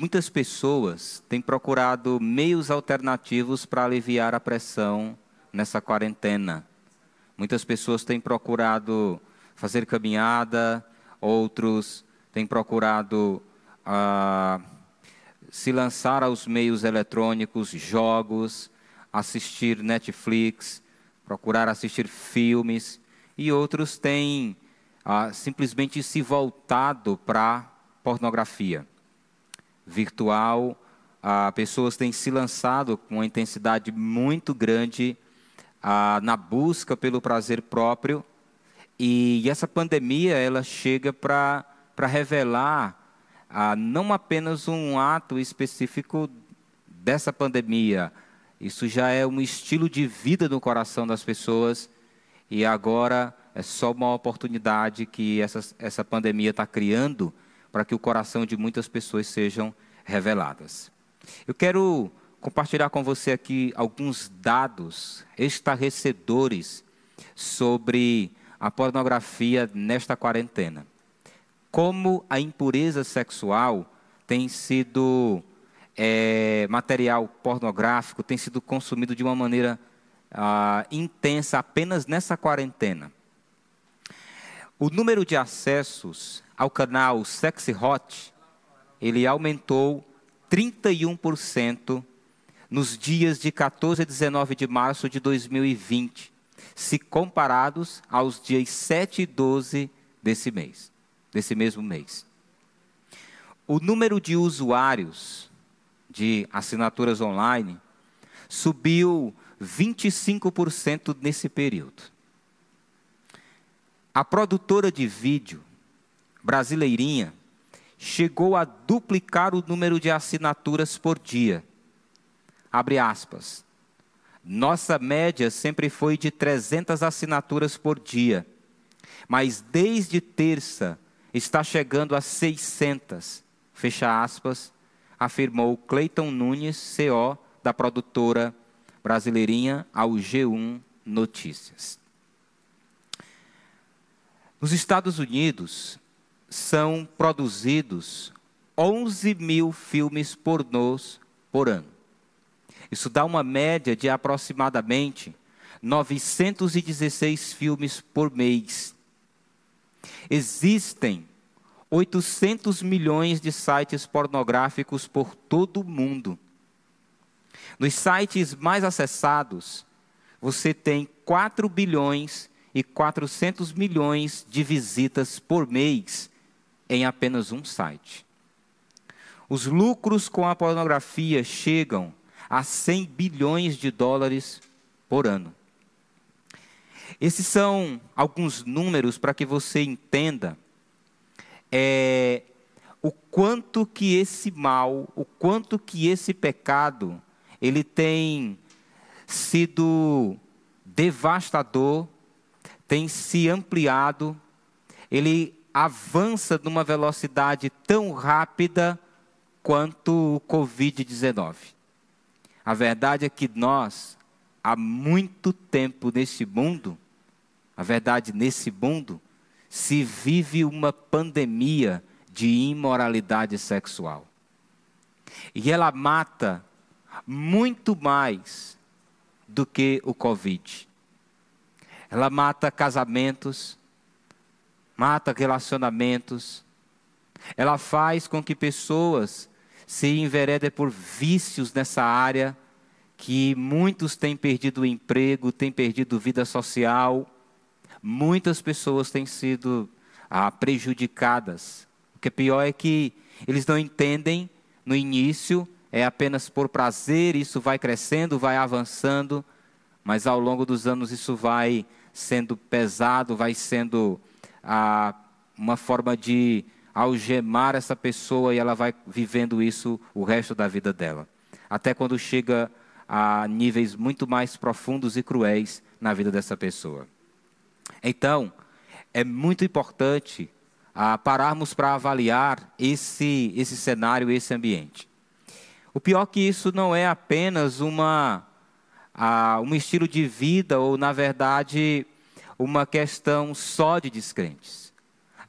Muitas pessoas têm procurado meios alternativos para aliviar a pressão nessa quarentena. Muitas pessoas têm procurado fazer caminhada, outros têm procurado ah, se lançar aos meios eletrônicos, jogos, assistir Netflix, procurar assistir filmes, e outros têm ah, simplesmente se voltado para pornografia virtual. Ah, pessoas têm se lançado com uma intensidade muito grande ah, na busca pelo prazer próprio. E essa pandemia ela chega para revelar ah, não apenas um ato específico dessa pandemia, isso já é um estilo de vida no coração das pessoas e agora é só uma oportunidade que essa, essa pandemia está criando para que o coração de muitas pessoas sejam reveladas. Eu quero compartilhar com você aqui alguns dados estarrecedores sobre a pornografia nesta quarentena. Como a impureza sexual tem sido é, material pornográfico, tem sido consumido de uma maneira ah, intensa apenas nessa quarentena. O número de acessos ao canal Sexy Hot, ele aumentou 31% nos dias de 14 a 19 de março de 2020, se comparados aos dias 7 e 12 desse mês, desse mesmo mês. O número de usuários de assinaturas online subiu 25% nesse período. A produtora de vídeo brasileirinha chegou a duplicar o número de assinaturas por dia. Abre aspas. Nossa média sempre foi de 300 assinaturas por dia, mas desde terça está chegando a 600. Fecha aspas, afirmou Cleiton Nunes, CO da produtora brasileirinha ao G1 Notícias. Nos Estados Unidos, são produzidos 11 mil filmes pornôs por ano. Isso dá uma média de aproximadamente 916 filmes por mês. Existem 800 milhões de sites pornográficos por todo o mundo. Nos sites mais acessados, você tem 4 bilhões e 400 milhões de visitas por mês em apenas um site. Os lucros com a pornografia chegam a 100 bilhões de dólares por ano. Esses são alguns números para que você entenda é, o quanto que esse mal, o quanto que esse pecado, ele tem sido devastador, tem se ampliado, ele avança numa velocidade tão rápida quanto o Covid-19. A verdade é que nós, há muito tempo nesse mundo, a verdade, nesse mundo, se vive uma pandemia de imoralidade sexual. E ela mata muito mais do que o Covid. Ela mata casamentos, mata relacionamentos. Ela faz com que pessoas se enveredem por vícios nessa área, que muitos têm perdido o emprego, têm perdido vida social. Muitas pessoas têm sido ah, prejudicadas. O que é pior é que eles não entendem no início, é apenas por prazer, isso vai crescendo, vai avançando, mas ao longo dos anos isso vai sendo pesado, vai sendo a, uma forma de algemar essa pessoa e ela vai vivendo isso o resto da vida dela. Até quando chega a níveis muito mais profundos e cruéis na vida dessa pessoa. Então, é muito importante ah, pararmos para avaliar esse, esse cenário, esse ambiente. O pior que isso não é apenas uma, um estilo de vida, ou, na verdade, uma questão só de descrentes.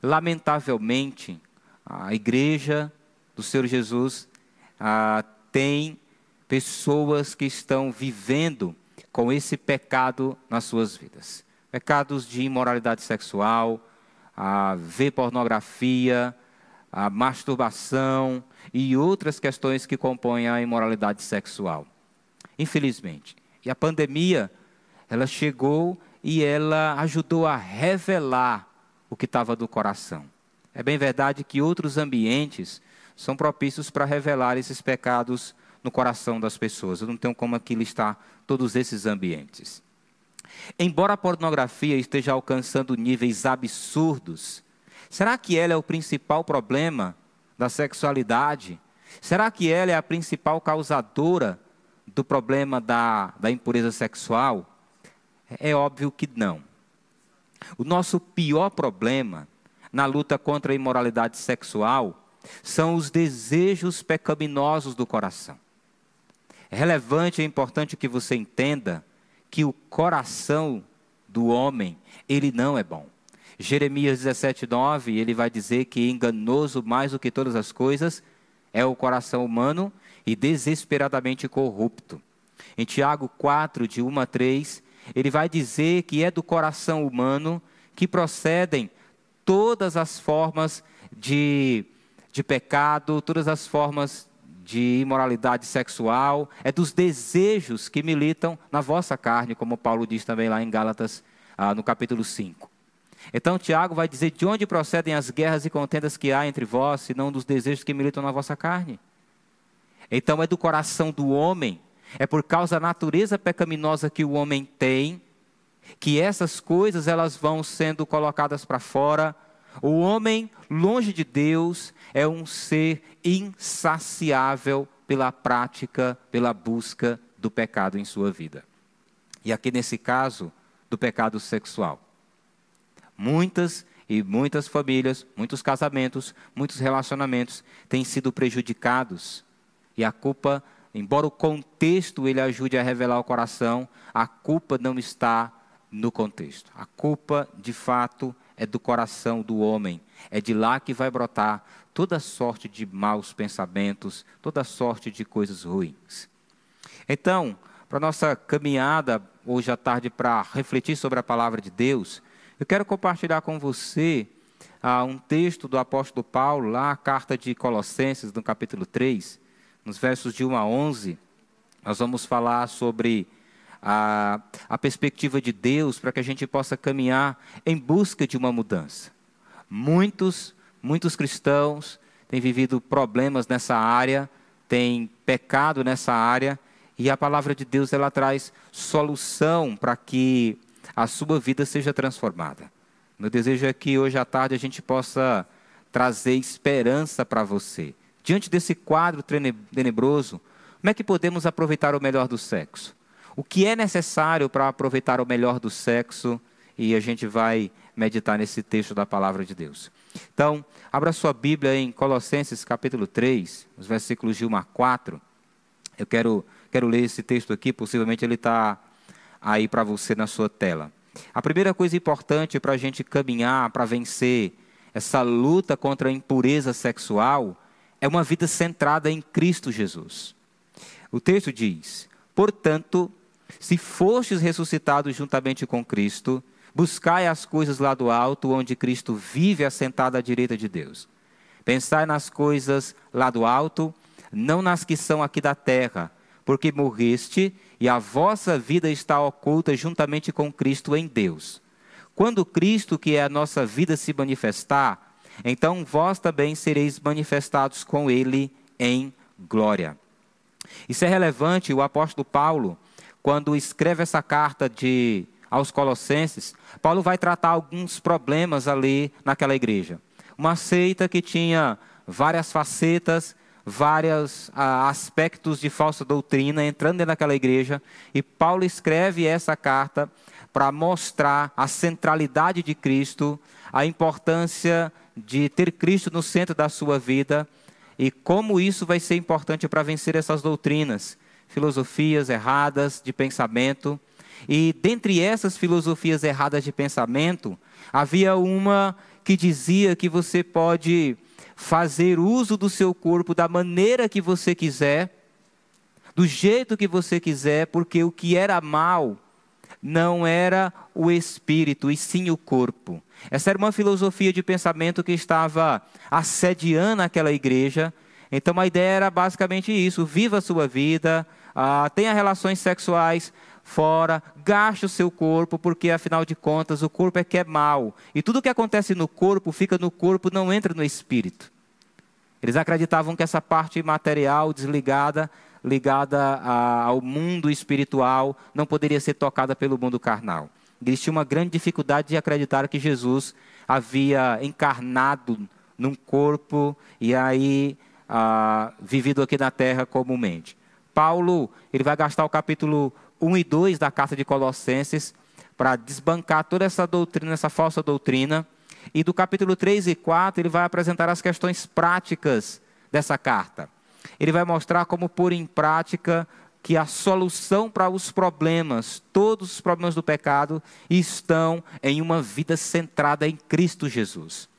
Lamentavelmente, a igreja do Senhor Jesus ah, tem pessoas que estão vivendo com esse pecado nas suas vidas. Pecados de imoralidade sexual, a ver pornografia, a masturbação e outras questões que compõem a imoralidade sexual. Infelizmente. E a pandemia, ela chegou e ela ajudou a revelar o que estava do coração. É bem verdade que outros ambientes são propícios para revelar esses pecados no coração das pessoas. Eu não tenho como aqui listar todos esses ambientes. Embora a pornografia esteja alcançando níveis absurdos, será que ela é o principal problema da sexualidade? Será que ela é a principal causadora do problema da, da impureza sexual? É óbvio que não. O nosso pior problema na luta contra a imoralidade sexual são os desejos pecaminosos do coração. É relevante e importante que você entenda que o coração do homem, ele não é bom. Jeremias 17, 9, ele vai dizer que enganoso mais do que todas as coisas é o coração humano e desesperadamente corrupto. Em Tiago 4, de 1 a 3, ele vai dizer que é do coração humano que procedem todas as formas de, de pecado, todas as formas de imoralidade sexual, é dos desejos que militam na vossa carne, como Paulo diz também lá em Gálatas, ah, no capítulo 5. Então, Tiago vai dizer de onde procedem as guerras e contendas que há entre vós, se não dos desejos que militam na vossa carne. Então, é do coração do homem, é por causa da natureza pecaminosa que o homem tem, que essas coisas elas vão sendo colocadas para fora, o homem, longe de Deus, é um ser insaciável pela prática, pela busca do pecado em sua vida. E aqui nesse caso, do pecado sexual. Muitas e muitas famílias, muitos casamentos, muitos relacionamentos têm sido prejudicados. E a culpa, embora o contexto ele ajude a revelar o coração, a culpa não está no contexto. A culpa, de fato, é do coração do homem. É de lá que vai brotar toda sorte de maus pensamentos, toda sorte de coisas ruins. Então, para nossa caminhada hoje à tarde para refletir sobre a palavra de Deus, eu quero compartilhar com você ah, um texto do apóstolo Paulo, lá a carta de Colossenses, no capítulo 3, nos versos de 1 a 11. Nós vamos falar sobre a, a perspectiva de Deus para que a gente possa caminhar em busca de uma mudança. Muitos, muitos cristãos têm vivido problemas nessa área, têm pecado nessa área, e a palavra de Deus ela traz solução para que a sua vida seja transformada. Meu desejo é que hoje à tarde a gente possa trazer esperança para você. Diante desse quadro tenebroso, como é que podemos aproveitar o melhor do sexo? o que é necessário para aproveitar o melhor do sexo, e a gente vai meditar nesse texto da palavra de Deus. Então, abra sua Bíblia em Colossenses capítulo 3, os versículos de 1 a 4. Eu quero, quero ler esse texto aqui, possivelmente ele está aí para você na sua tela. A primeira coisa importante para a gente caminhar, para vencer essa luta contra a impureza sexual, é uma vida centrada em Cristo Jesus. O texto diz: Portanto, se fostes ressuscitados juntamente com Cristo, buscai as coisas lá do alto, onde Cristo vive assentado à direita de Deus. Pensai nas coisas lá do alto, não nas que são aqui da terra, porque morreste e a vossa vida está oculta juntamente com Cristo em Deus. Quando Cristo, que é a nossa vida, se manifestar, então vós também sereis manifestados com Ele em glória. Isso é relevante, o apóstolo Paulo quando escreve essa carta de, aos Colossenses, Paulo vai tratar alguns problemas ali naquela igreja. Uma seita que tinha várias facetas, vários ah, aspectos de falsa doutrina entrando dentro daquela igreja, e Paulo escreve essa carta para mostrar a centralidade de Cristo, a importância de ter Cristo no centro da sua vida e como isso vai ser importante para vencer essas doutrinas filosofias erradas de pensamento. E dentre essas filosofias erradas de pensamento, havia uma que dizia que você pode fazer uso do seu corpo da maneira que você quiser, do jeito que você quiser, porque o que era mal não era o espírito, e sim o corpo. Essa era uma filosofia de pensamento que estava assediando aquela igreja. Então a ideia era basicamente isso: viva a sua vida, ah, tenha relações sexuais fora, gaste o seu corpo, porque afinal de contas o corpo é que é mal. E tudo que acontece no corpo fica no corpo, não entra no espírito. Eles acreditavam que essa parte material desligada, ligada a, ao mundo espiritual, não poderia ser tocada pelo mundo carnal. Eles uma grande dificuldade de acreditar que Jesus havia encarnado num corpo e aí ah, vivido aqui na terra comumente. Paulo, ele vai gastar o capítulo 1 e 2 da carta de Colossenses para desbancar toda essa doutrina, essa falsa doutrina. E do capítulo 3 e 4, ele vai apresentar as questões práticas dessa carta. Ele vai mostrar como pôr em prática que a solução para os problemas, todos os problemas do pecado, estão em uma vida centrada em Cristo Jesus.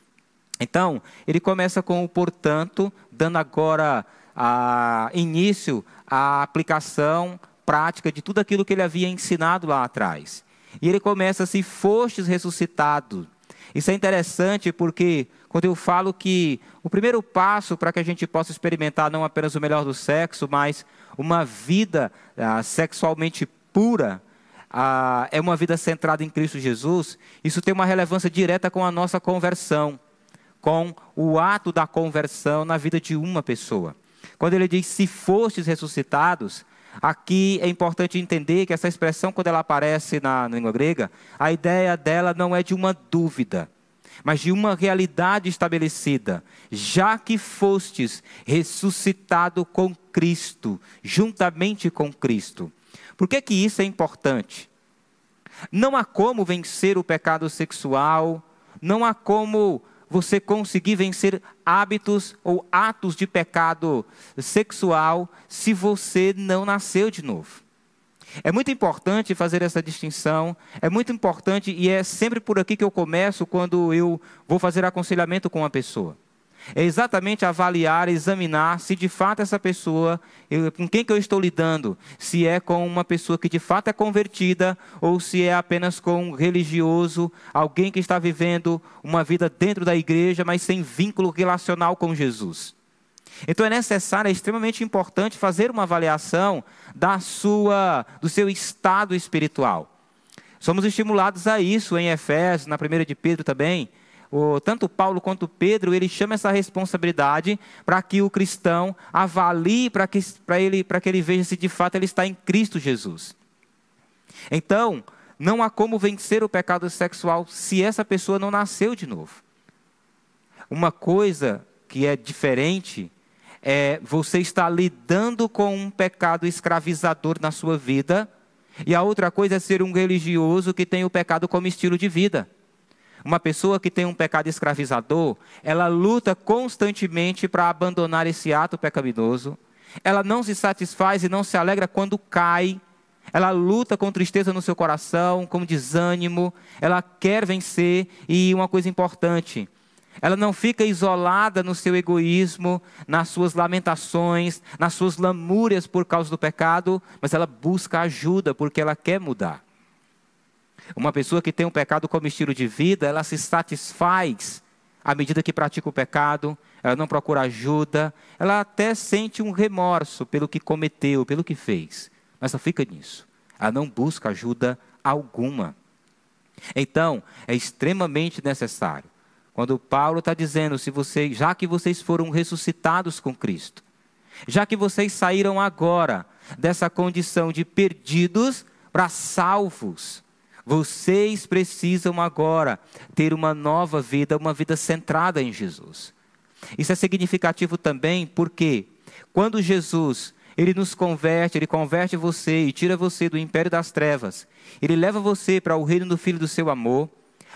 Então, ele começa com o portanto, dando agora a, início à aplicação prática de tudo aquilo que ele havia ensinado lá atrás. E ele começa se fostes ressuscitado. Isso é interessante porque quando eu falo que o primeiro passo para que a gente possa experimentar não apenas o melhor do sexo, mas uma vida ah, sexualmente pura, ah, é uma vida centrada em Cristo Jesus, isso tem uma relevância direta com a nossa conversão, com o ato da conversão na vida de uma pessoa. Quando ele diz se fostes ressuscitados, aqui é importante entender que essa expressão, quando ela aparece na, língua grega, a ideia dela não é de uma dúvida mas de uma realidade estabelecida, já que fostes ressuscitado com Cristo, juntamente com Cristo. Por que, que isso é importante? Não há como vencer o pecado sexual, não há como você conseguir vencer hábitos ou atos de pecado sexual se você não nasceu de novo. É muito importante fazer essa distinção, é muito importante e é sempre por aqui que eu começo quando eu vou fazer aconselhamento com uma pessoa. É exatamente avaliar, examinar se de fato essa pessoa, eu, com quem que eu estou lidando, se é com uma pessoa que de fato é convertida ou se é apenas com um religioso, alguém que está vivendo uma vida dentro da igreja, mas sem vínculo relacional com Jesus. Então é necessário, é extremamente importante fazer uma avaliação da sua, do seu estado espiritual. Somos estimulados a isso em Efésios, na primeira de Pedro também. O, tanto Paulo quanto Pedro, ele chama essa responsabilidade para que o cristão avalie, para que, ele, que ele veja se de fato ele está em Cristo Jesus. Então, não há como vencer o pecado sexual se essa pessoa não nasceu de novo. Uma coisa que é diferente é, você está lidando com um pecado escravizador na sua vida, e a outra coisa é ser um religioso que tem o pecado como estilo de vida. Uma pessoa que tem um pecado escravizador, ela luta constantemente para abandonar esse ato pecaminoso. Ela não se satisfaz e não se alegra quando cai. Ela luta com tristeza no seu coração, com desânimo. Ela quer vencer. E uma coisa importante: ela não fica isolada no seu egoísmo, nas suas lamentações, nas suas lamúrias por causa do pecado, mas ela busca ajuda porque ela quer mudar. Uma pessoa que tem um pecado como estilo de vida, ela se satisfaz à medida que pratica o pecado, ela não procura ajuda, ela até sente um remorso pelo que cometeu, pelo que fez, mas ela fica nisso. Ela não busca ajuda alguma. Então, é extremamente necessário quando Paulo está dizendo, se vocês, já que vocês foram ressuscitados com Cristo, já que vocês saíram agora dessa condição de perdidos para salvos, vocês precisam agora ter uma nova vida, uma vida centrada em Jesus. Isso é significativo também porque quando Jesus ele nos converte, ele converte você e tira você do império das trevas, ele leva você para o reino do Filho do seu amor.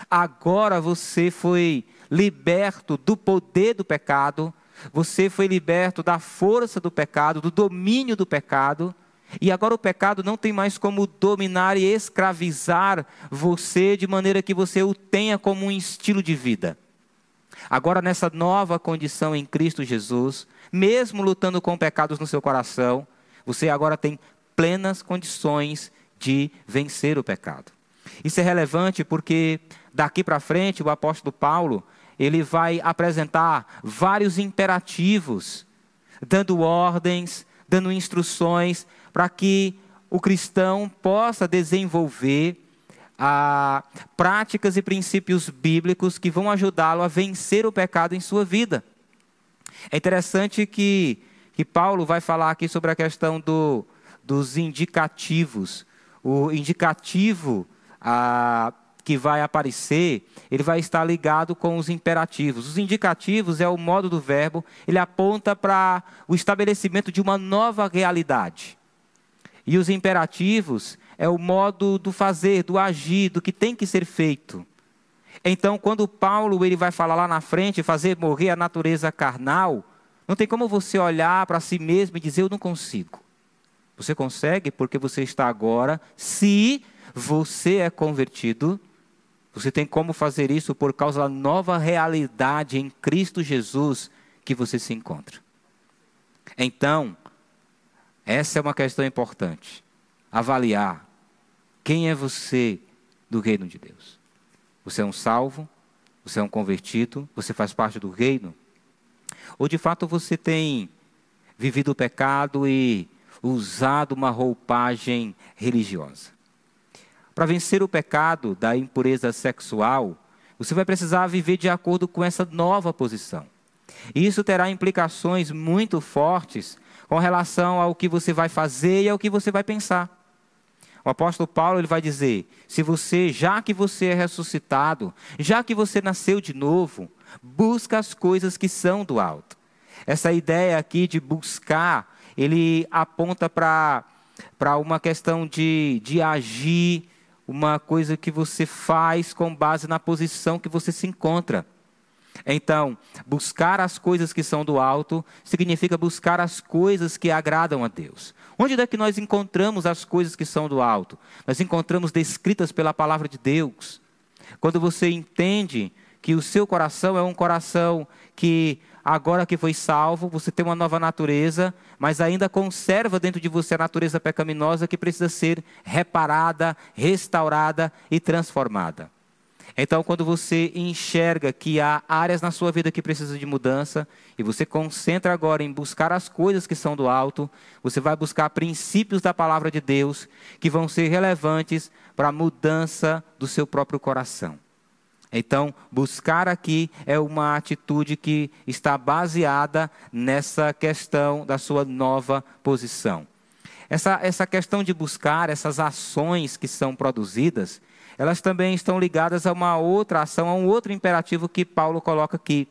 Agora você foi liberto do poder do pecado, você foi liberto da força do pecado, do domínio do pecado, e agora o pecado não tem mais como dominar e escravizar você de maneira que você o tenha como um estilo de vida. Agora, nessa nova condição em Cristo Jesus, mesmo lutando com pecados no seu coração, você agora tem plenas condições de vencer o pecado. Isso é relevante porque daqui para frente o apóstolo Paulo, ele vai apresentar vários imperativos, dando ordens, dando instruções para que o cristão possa desenvolver ah, práticas e princípios bíblicos que vão ajudá-lo a vencer o pecado em sua vida. É interessante que, que Paulo vai falar aqui sobre a questão do, dos indicativos. O indicativo ah, que vai aparecer, ele vai estar ligado com os imperativos. Os indicativos é o modo do verbo, ele aponta para o estabelecimento de uma nova realidade. E os imperativos é o modo do fazer, do agir, do que tem que ser feito. Então, quando Paulo ele vai falar lá na frente, fazer morrer a natureza carnal, não tem como você olhar para si mesmo e dizer eu não consigo. Você consegue porque você está agora, se você é convertido, você tem como fazer isso por causa da nova realidade em Cristo Jesus que você se encontra. Então, essa é uma questão importante. Avaliar quem é você do reino de Deus. Você é um salvo? Você é um convertido? Você faz parte do reino? Ou de fato você tem vivido o pecado e usado uma roupagem religiosa? Para vencer o pecado da impureza sexual, você vai precisar viver de acordo com essa nova posição. E isso terá implicações muito fortes com relação ao que você vai fazer e ao que você vai pensar. O apóstolo Paulo ele vai dizer: se você, já que você é ressuscitado, já que você nasceu de novo, busca as coisas que são do alto. Essa ideia aqui de buscar, ele aponta para uma questão de, de agir uma coisa que você faz com base na posição que você se encontra. Então, buscar as coisas que são do alto significa buscar as coisas que agradam a Deus. Onde é que nós encontramos as coisas que são do alto? Nós encontramos descritas pela palavra de Deus. Quando você entende que o seu coração é um coração que agora que foi salvo, você tem uma nova natureza, mas ainda conserva dentro de você a natureza pecaminosa que precisa ser reparada, restaurada e transformada. Então, quando você enxerga que há áreas na sua vida que precisam de mudança, e você concentra agora em buscar as coisas que são do alto, você vai buscar princípios da palavra de Deus que vão ser relevantes para a mudança do seu próprio coração. Então, buscar aqui é uma atitude que está baseada nessa questão da sua nova posição. Essa, essa questão de buscar, essas ações que são produzidas, elas também estão ligadas a uma outra ação, a um outro imperativo que Paulo coloca aqui.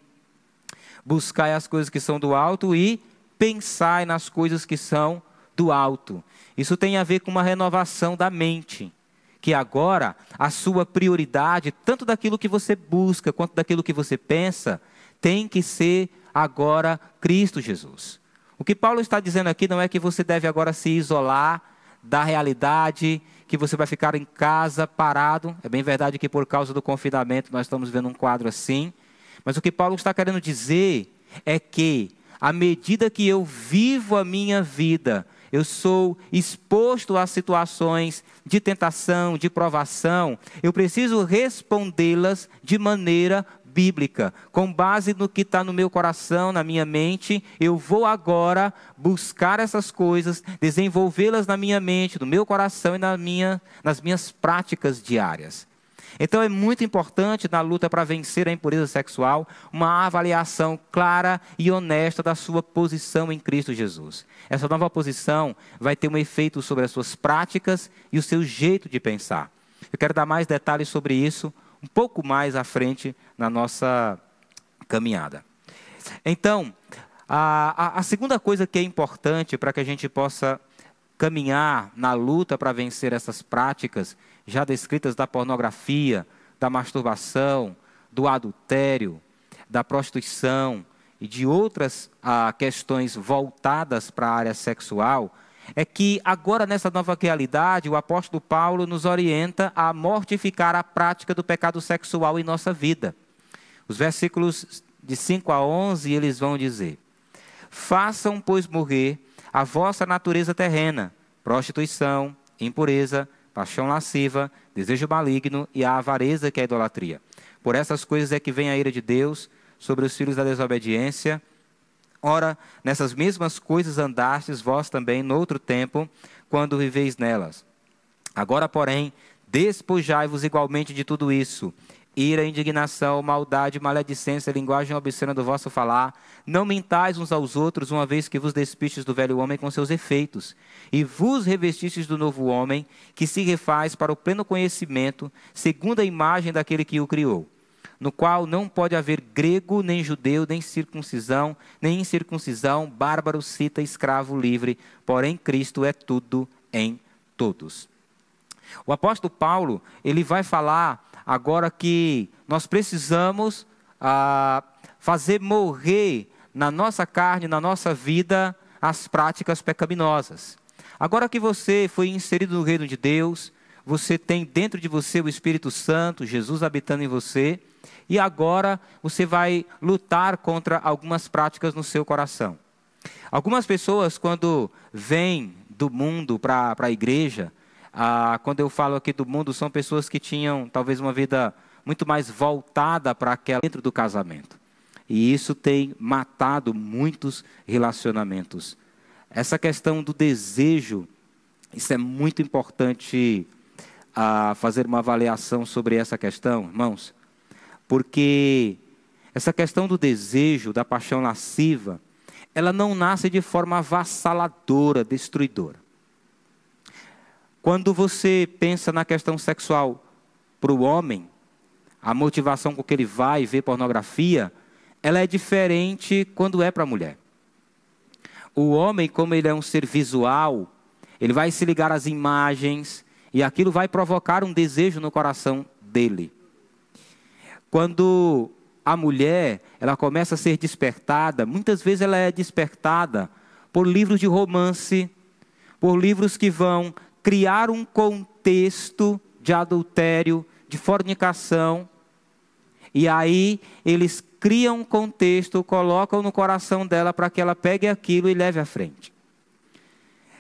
Buscai as coisas que são do alto e pensai nas coisas que são do alto. Isso tem a ver com uma renovação da mente que agora a sua prioridade, tanto daquilo que você busca quanto daquilo que você pensa, tem que ser agora Cristo Jesus. O que Paulo está dizendo aqui não é que você deve agora se isolar da realidade, que você vai ficar em casa parado. É bem verdade que por causa do confinamento nós estamos vendo um quadro assim. Mas o que Paulo está querendo dizer é que, à medida que eu vivo a minha vida eu sou exposto a situações de tentação, de provação, eu preciso respondê-las de maneira bíblica, com base no que está no meu coração, na minha mente, eu vou agora buscar essas coisas, desenvolvê-las na minha mente, no meu coração e na minha, nas minhas práticas diárias. Então é muito importante na luta para vencer a impureza sexual uma avaliação clara e honesta da sua posição em Cristo Jesus. Essa nova posição vai ter um efeito sobre as suas práticas e o seu jeito de pensar. Eu quero dar mais detalhes sobre isso um pouco mais à frente na nossa caminhada. Então, a, a, a segunda coisa que é importante para que a gente possa caminhar na luta para vencer essas práticas já descritas da pornografia, da masturbação, do adultério, da prostituição e de outras ah, questões voltadas para a área sexual, é que agora nessa nova realidade o apóstolo Paulo nos orienta a mortificar a prática do pecado sexual em nossa vida. Os versículos de 5 a 11, eles vão dizer: Façam, pois, morrer a vossa natureza terrena, prostituição, impureza, paixão lasciva, desejo maligno e a avareza que é a idolatria. Por essas coisas é que vem a ira de Deus sobre os filhos da desobediência. Ora, nessas mesmas coisas andastes vós também no outro tempo, quando viveis nelas. Agora, porém, despojai-vos igualmente de tudo isso: ira, indignação, maldade, maledicência, linguagem obscena do vosso falar. Não mentais uns aos outros, uma vez que vos despistes do velho homem com seus efeitos, e vos revestistes do novo homem, que se refaz para o pleno conhecimento, segundo a imagem daquele que o criou, no qual não pode haver grego, nem judeu, nem circuncisão, nem incircuncisão, bárbaro, cita, escravo, livre, porém Cristo é tudo em todos. O apóstolo Paulo, ele vai falar agora que nós precisamos ah, fazer morrer na nossa carne, na nossa vida, as práticas pecaminosas. Agora que você foi inserido no reino de Deus, você tem dentro de você o Espírito Santo, Jesus habitando em você, e agora você vai lutar contra algumas práticas no seu coração. Algumas pessoas, quando vêm do mundo para a igreja, ah, quando eu falo aqui do mundo, são pessoas que tinham talvez uma vida muito mais voltada para aquela dentro do casamento. E isso tem matado muitos relacionamentos. Essa questão do desejo, isso é muito importante ah, fazer uma avaliação sobre essa questão, irmãos, porque essa questão do desejo, da paixão lasciva, ela não nasce de forma avassaladora, destruidora. Quando você pensa na questão sexual para o homem, a motivação com que ele vai ver pornografia, ela é diferente quando é para a mulher. O homem, como ele é um ser visual, ele vai se ligar às imagens e aquilo vai provocar um desejo no coração dele. Quando a mulher, ela começa a ser despertada, muitas vezes ela é despertada por livros de romance, por livros que vão criar um contexto de adultério, de fornicação. E aí eles criam um contexto, colocam no coração dela para que ela pegue aquilo e leve à frente.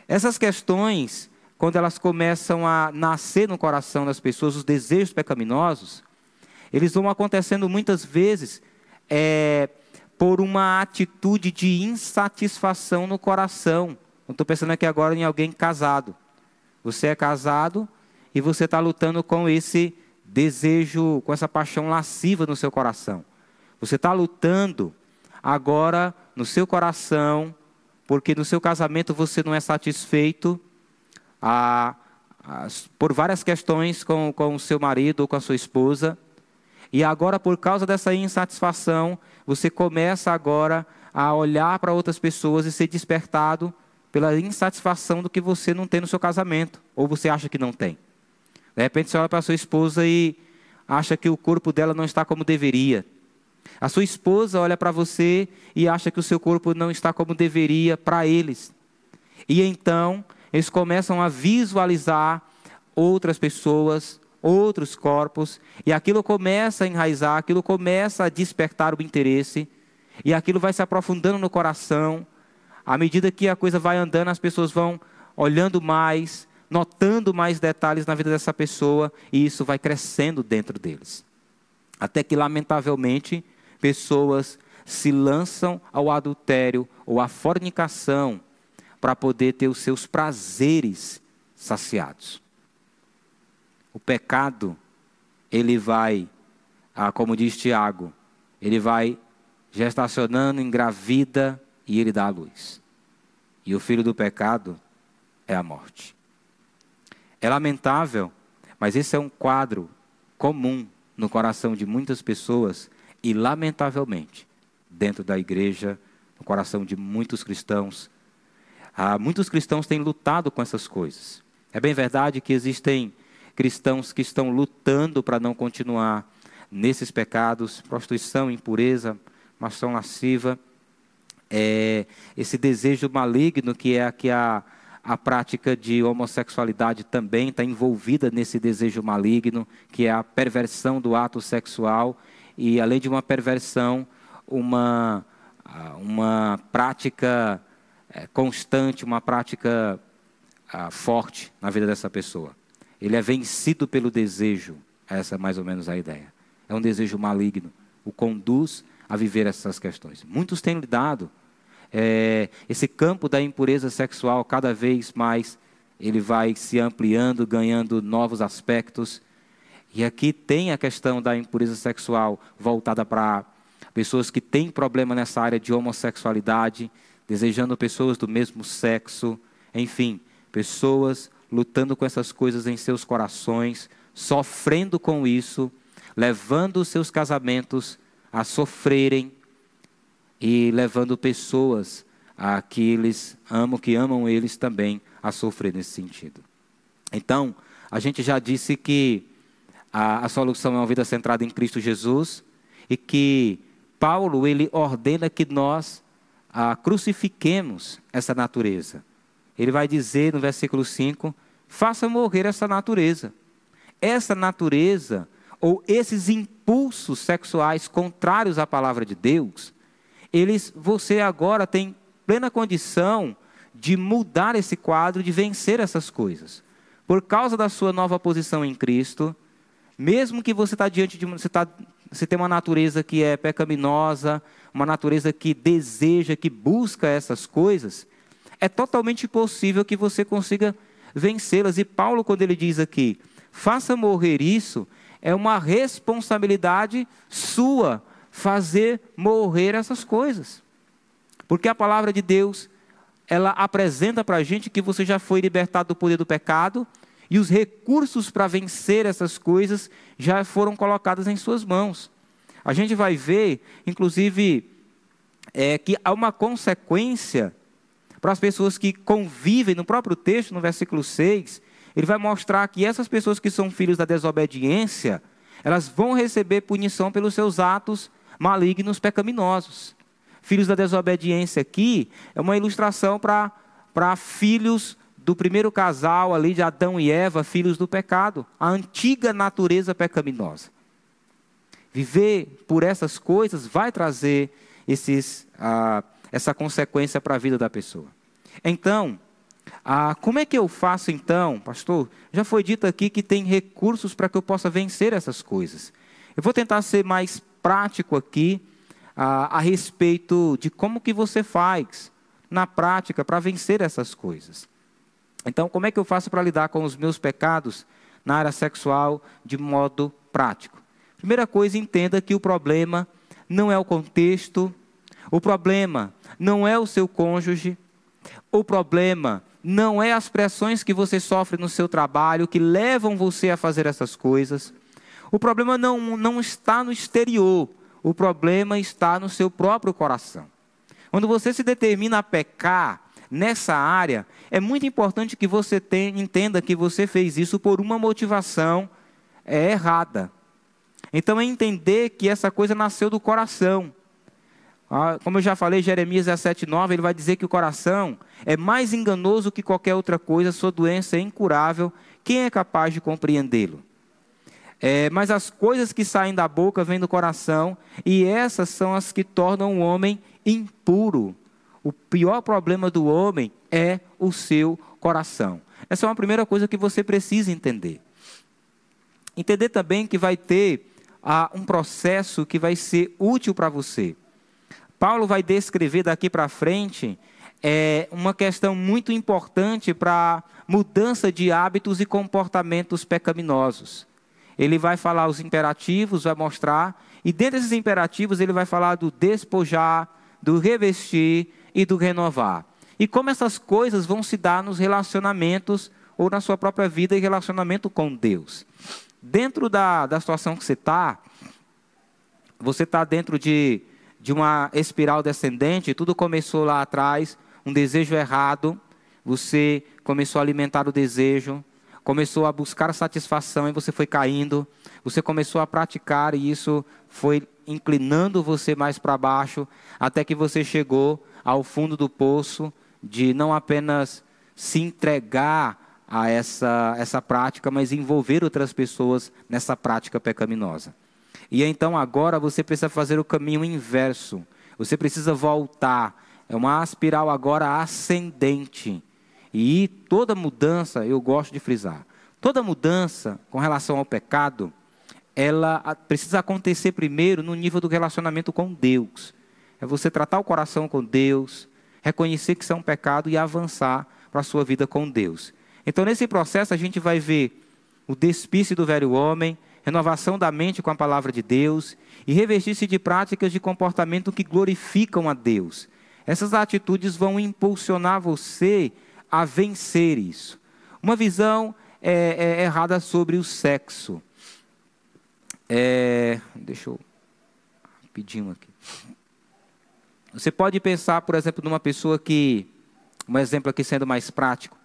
Essas questões, quando elas começam a nascer no coração das pessoas, os desejos pecaminosos, eles vão acontecendo muitas vezes é, por uma atitude de insatisfação no coração. Estou pensando aqui agora em alguém casado. Você é casado e você está lutando com esse desejo, com essa paixão lasciva no seu coração. Você está lutando agora no seu coração, porque no seu casamento você não é satisfeito a, a, por várias questões com, com o seu marido ou com a sua esposa. E agora, por causa dessa insatisfação, você começa agora a olhar para outras pessoas e ser despertado pela insatisfação do que você não tem no seu casamento, ou você acha que não tem. De repente você olha para a sua esposa e acha que o corpo dela não está como deveria. A sua esposa olha para você e acha que o seu corpo não está como deveria para eles. E então eles começam a visualizar outras pessoas, outros corpos, e aquilo começa a enraizar, aquilo começa a despertar o interesse, e aquilo vai se aprofundando no coração, à medida que a coisa vai andando, as pessoas vão olhando mais, notando mais detalhes na vida dessa pessoa, e isso vai crescendo dentro deles. Até que, lamentavelmente, pessoas se lançam ao adultério ou à fornicação para poder ter os seus prazeres saciados. O pecado, ele vai, ah, como diz Tiago, ele vai gestacionando, engravida e ele dá a luz. E o filho do pecado é a morte. É lamentável, mas esse é um quadro comum no coração de muitas pessoas e, lamentavelmente, dentro da igreja, no coração de muitos cristãos. Ah, muitos cristãos têm lutado com essas coisas. É bem verdade que existem cristãos que estão lutando para não continuar nesses pecados, prostituição, impureza, maçã lasciva é, esse desejo maligno que é que a, a prática de homossexualidade também está envolvida nesse desejo maligno, que é a perversão do ato sexual. e, além de uma perversão, uma, uma prática é, constante, uma prática ah, forte na vida dessa pessoa. Ele é vencido pelo desejo, essa é mais ou menos a ideia. É um desejo maligno, o conduz a viver essas questões. Muitos têm lidado. É, esse campo da impureza sexual, cada vez mais, ele vai se ampliando, ganhando novos aspectos. E aqui tem a questão da impureza sexual voltada para pessoas que têm problema nessa área de homossexualidade, desejando pessoas do mesmo sexo, enfim, pessoas lutando com essas coisas em seus corações, sofrendo com isso, levando os seus casamentos a sofrerem e levando pessoas a que eles amam, que amam eles também a sofrer nesse sentido. Então, a gente já disse que a, a solução é uma vida centrada em Cristo Jesus e que Paulo ele ordena que nós ah, crucifiquemos essa natureza. Ele vai dizer no versículo 5: faça morrer essa natureza. Essa natureza, ou esses impulsos sexuais contrários à palavra de Deus, eles, você agora tem plena condição de mudar esse quadro, de vencer essas coisas. Por causa da sua nova posição em Cristo, mesmo que você está diante de você, tá, você tem uma natureza que é pecaminosa, uma natureza que deseja, que busca essas coisas, é totalmente possível que você consiga vencê-las. E Paulo, quando ele diz aqui, faça morrer isso, é uma responsabilidade sua fazer morrer essas coisas. Porque a palavra de Deus, ela apresenta para a gente que você já foi libertado do poder do pecado, e os recursos para vencer essas coisas já foram colocados em suas mãos. A gente vai ver, inclusive, é, que há uma consequência para as pessoas que convivem, no próprio texto, no versículo 6, ele vai mostrar que essas pessoas que são filhos da desobediência, elas vão receber punição pelos seus atos malignos, pecaminosos. Filhos da desobediência aqui é uma ilustração para filhos do primeiro casal ali de Adão e Eva, filhos do pecado, a antiga natureza pecaminosa. Viver por essas coisas vai trazer esses, ah, essa consequência para a vida da pessoa. Então, ah, como é que eu faço então, pastor? Já foi dito aqui que tem recursos para que eu possa vencer essas coisas. Eu vou tentar ser mais prático aqui ah, a respeito de como que você faz na prática para vencer essas coisas. Então, como é que eu faço para lidar com os meus pecados na área sexual de modo prático? Primeira coisa, entenda que o problema não é o contexto, o problema não é o seu cônjuge, o problema não é as pressões que você sofre no seu trabalho que levam você a fazer essas coisas. O problema não, não está no exterior, o problema está no seu próprio coração. Quando você se determina a pecar, nessa área, é muito importante que você entenda que você fez isso por uma motivação é, errada. Então é entender que essa coisa nasceu do coração. Ah, como eu já falei, Jeremias 17,9, ele vai dizer que o coração é mais enganoso que qualquer outra coisa, sua doença é incurável. Quem é capaz de compreendê-lo? É, mas as coisas que saem da boca vêm do coração, e essas são as que tornam o homem impuro. O pior problema do homem é o seu coração. Essa é uma primeira coisa que você precisa entender. Entender também que vai ter ah, um processo que vai ser útil para você. Paulo vai descrever daqui para frente é, uma questão muito importante para mudança de hábitos e comportamentos pecaminosos. Ele vai falar os imperativos, vai mostrar, e dentro desses imperativos ele vai falar do despojar, do revestir, e do renovar. E como essas coisas vão se dar nos relacionamentos ou na sua própria vida e relacionamento com Deus. Dentro da, da situação que você está, você está dentro de, de uma espiral descendente, tudo começou lá atrás, um desejo errado, você começou a alimentar o desejo, começou a buscar satisfação e você foi caindo, você começou a praticar e isso foi inclinando você mais para baixo, até que você chegou ao fundo do poço, de não apenas se entregar a essa, essa prática, mas envolver outras pessoas nessa prática pecaminosa. E então agora você precisa fazer o caminho inverso. Você precisa voltar. É uma espiral agora ascendente. E toda mudança, eu gosto de frisar, toda mudança com relação ao pecado, ela precisa acontecer primeiro no nível do relacionamento com Deus. É você tratar o coração com Deus, reconhecer que isso é um pecado e avançar para a sua vida com Deus. Então, nesse processo, a gente vai ver o despício do velho homem, renovação da mente com a palavra de Deus e revestir-se de práticas de comportamento que glorificam a Deus. Essas atitudes vão impulsionar você a vencer isso. Uma visão é, é, errada sobre o sexo. É, deixa eu rapidinho aqui. Você pode pensar, por exemplo, numa pessoa que, um exemplo aqui sendo mais prático,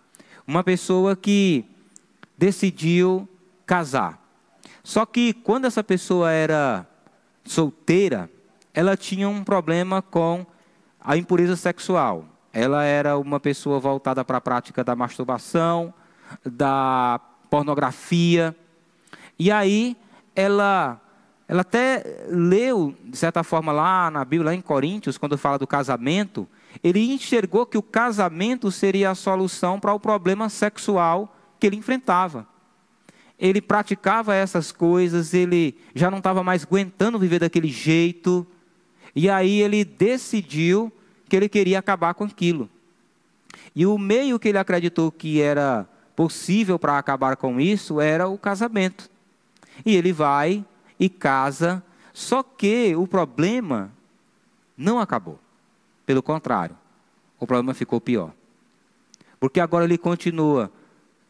uma pessoa que decidiu casar. Só que quando essa pessoa era solteira, ela tinha um problema com a impureza sexual. Ela era uma pessoa voltada para a prática da masturbação, da pornografia. E aí ela ela até leu, de certa forma, lá na Bíblia, lá em Coríntios, quando fala do casamento, ele enxergou que o casamento seria a solução para o problema sexual que ele enfrentava. Ele praticava essas coisas, ele já não estava mais aguentando viver daquele jeito, e aí ele decidiu que ele queria acabar com aquilo. E o meio que ele acreditou que era possível para acabar com isso era o casamento. E ele vai e casa, só que o problema não acabou. Pelo contrário, o problema ficou pior. Porque agora ele continua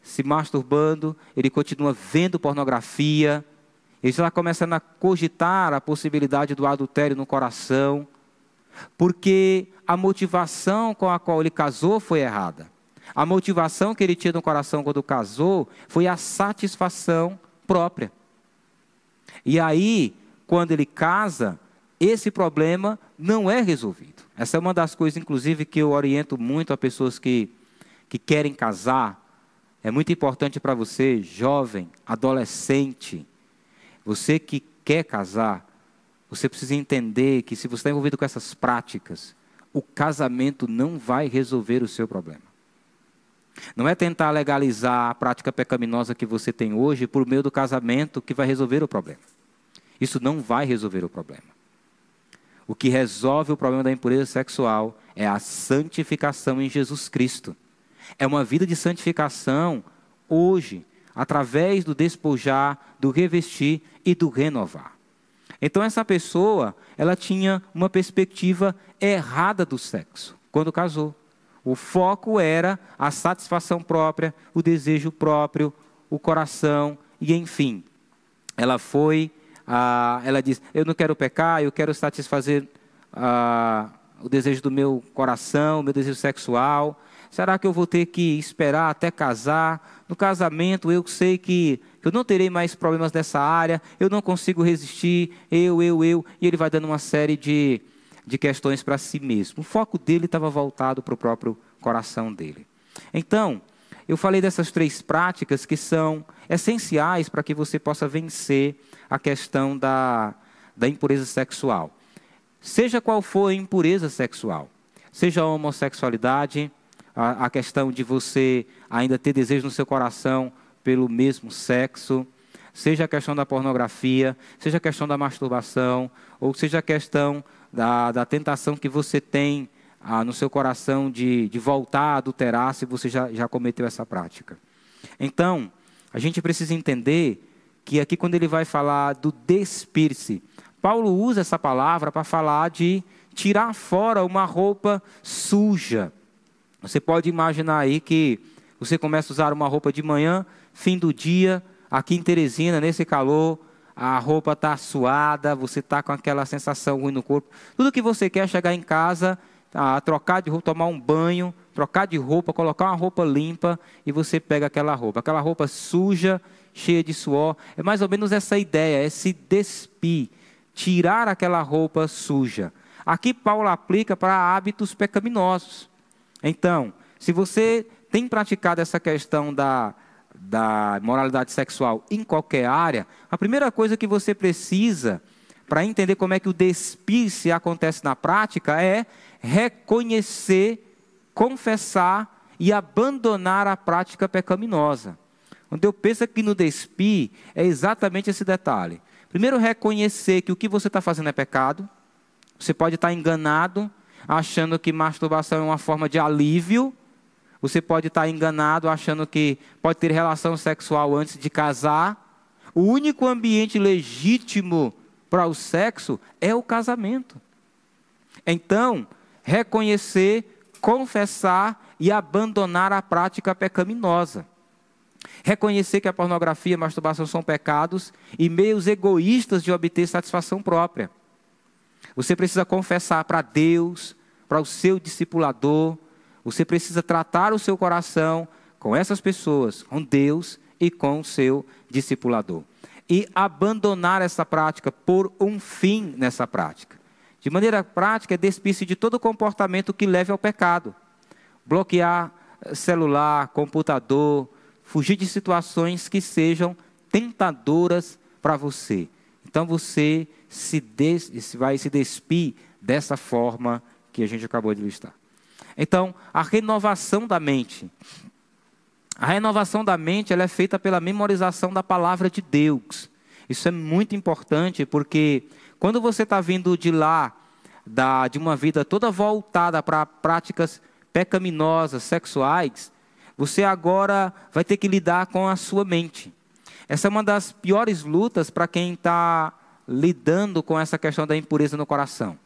se masturbando, ele continua vendo pornografia, ele está começando a cogitar a possibilidade do adultério no coração, porque a motivação com a qual ele casou foi errada. A motivação que ele tinha no coração quando casou foi a satisfação própria. E aí, quando ele casa, esse problema não é resolvido. Essa é uma das coisas, inclusive, que eu oriento muito a pessoas que, que querem casar. É muito importante para você, jovem, adolescente, você que quer casar, você precisa entender que se você está envolvido com essas práticas, o casamento não vai resolver o seu problema. Não é tentar legalizar a prática pecaminosa que você tem hoje por meio do casamento que vai resolver o problema. Isso não vai resolver o problema. O que resolve o problema da impureza sexual é a santificação em Jesus Cristo. É uma vida de santificação hoje, através do despojar, do revestir e do renovar. Então essa pessoa, ela tinha uma perspectiva errada do sexo quando casou. O foco era a satisfação própria, o desejo próprio, o coração e enfim. Ela foi ah, ela diz: Eu não quero pecar, eu quero satisfazer ah, o desejo do meu coração, o meu desejo sexual. Será que eu vou ter que esperar até casar? No casamento, eu sei que eu não terei mais problemas dessa área, eu não consigo resistir, eu, eu, eu. E ele vai dando uma série de, de questões para si mesmo. O foco dele estava voltado para o próprio coração dele. Então, eu falei dessas três práticas que são essenciais para que você possa vencer a questão da, da impureza sexual. Seja qual for a impureza sexual, seja a homossexualidade, a, a questão de você ainda ter desejo no seu coração pelo mesmo sexo, seja a questão da pornografia, seja a questão da masturbação, ou seja a questão da, da tentação que você tem ah, no seu coração de, de voltar a adulterar se você já, já cometeu essa prática. Então, a gente precisa entender que aqui quando ele vai falar do despir-se, Paulo usa essa palavra para falar de tirar fora uma roupa suja. Você pode imaginar aí que você começa a usar uma roupa de manhã, fim do dia, aqui em Teresina, nesse calor, a roupa está suada, você está com aquela sensação ruim no corpo. Tudo que você quer é chegar em casa, ah, trocar de roupa, tomar um banho, trocar de roupa, colocar uma roupa limpa e você pega aquela roupa. Aquela roupa suja, cheia de suor. É mais ou menos essa ideia, é se despir, tirar aquela roupa suja. Aqui Paulo aplica para hábitos pecaminosos. Então, se você tem praticado essa questão da, da moralidade sexual em qualquer área, a primeira coisa que você precisa para entender como é que o despisse acontece na prática é reconhecer, confessar e abandonar a prática pecaminosa. Quando eu penso aqui no despir, é exatamente esse detalhe. Primeiro, reconhecer que o que você está fazendo é pecado. Você pode estar enganado, achando que masturbação é uma forma de alívio. Você pode estar enganado, achando que pode ter relação sexual antes de casar. O único ambiente legítimo para o sexo é o casamento. Então, reconhecer, confessar e abandonar a prática pecaminosa. Reconhecer que a pornografia e a masturbação são pecados e meios egoístas de obter satisfação própria. Você precisa confessar para Deus, para o seu discipulador, você precisa tratar o seu coração com essas pessoas, com Deus e com o seu discipulador. E abandonar essa prática por um fim nessa prática. De maneira prática, é despir-se de todo comportamento que leve ao pecado. Bloquear celular, computador, fugir de situações que sejam tentadoras para você. Então você se des, vai se despir dessa forma que a gente acabou de listar. Então, a renovação da mente. A renovação da mente ela é feita pela memorização da palavra de Deus. Isso é muito importante porque quando você está vindo de lá, da, de uma vida toda voltada para práticas pecaminosas, sexuais, você agora vai ter que lidar com a sua mente. Essa é uma das piores lutas para quem está lidando com essa questão da impureza no coração.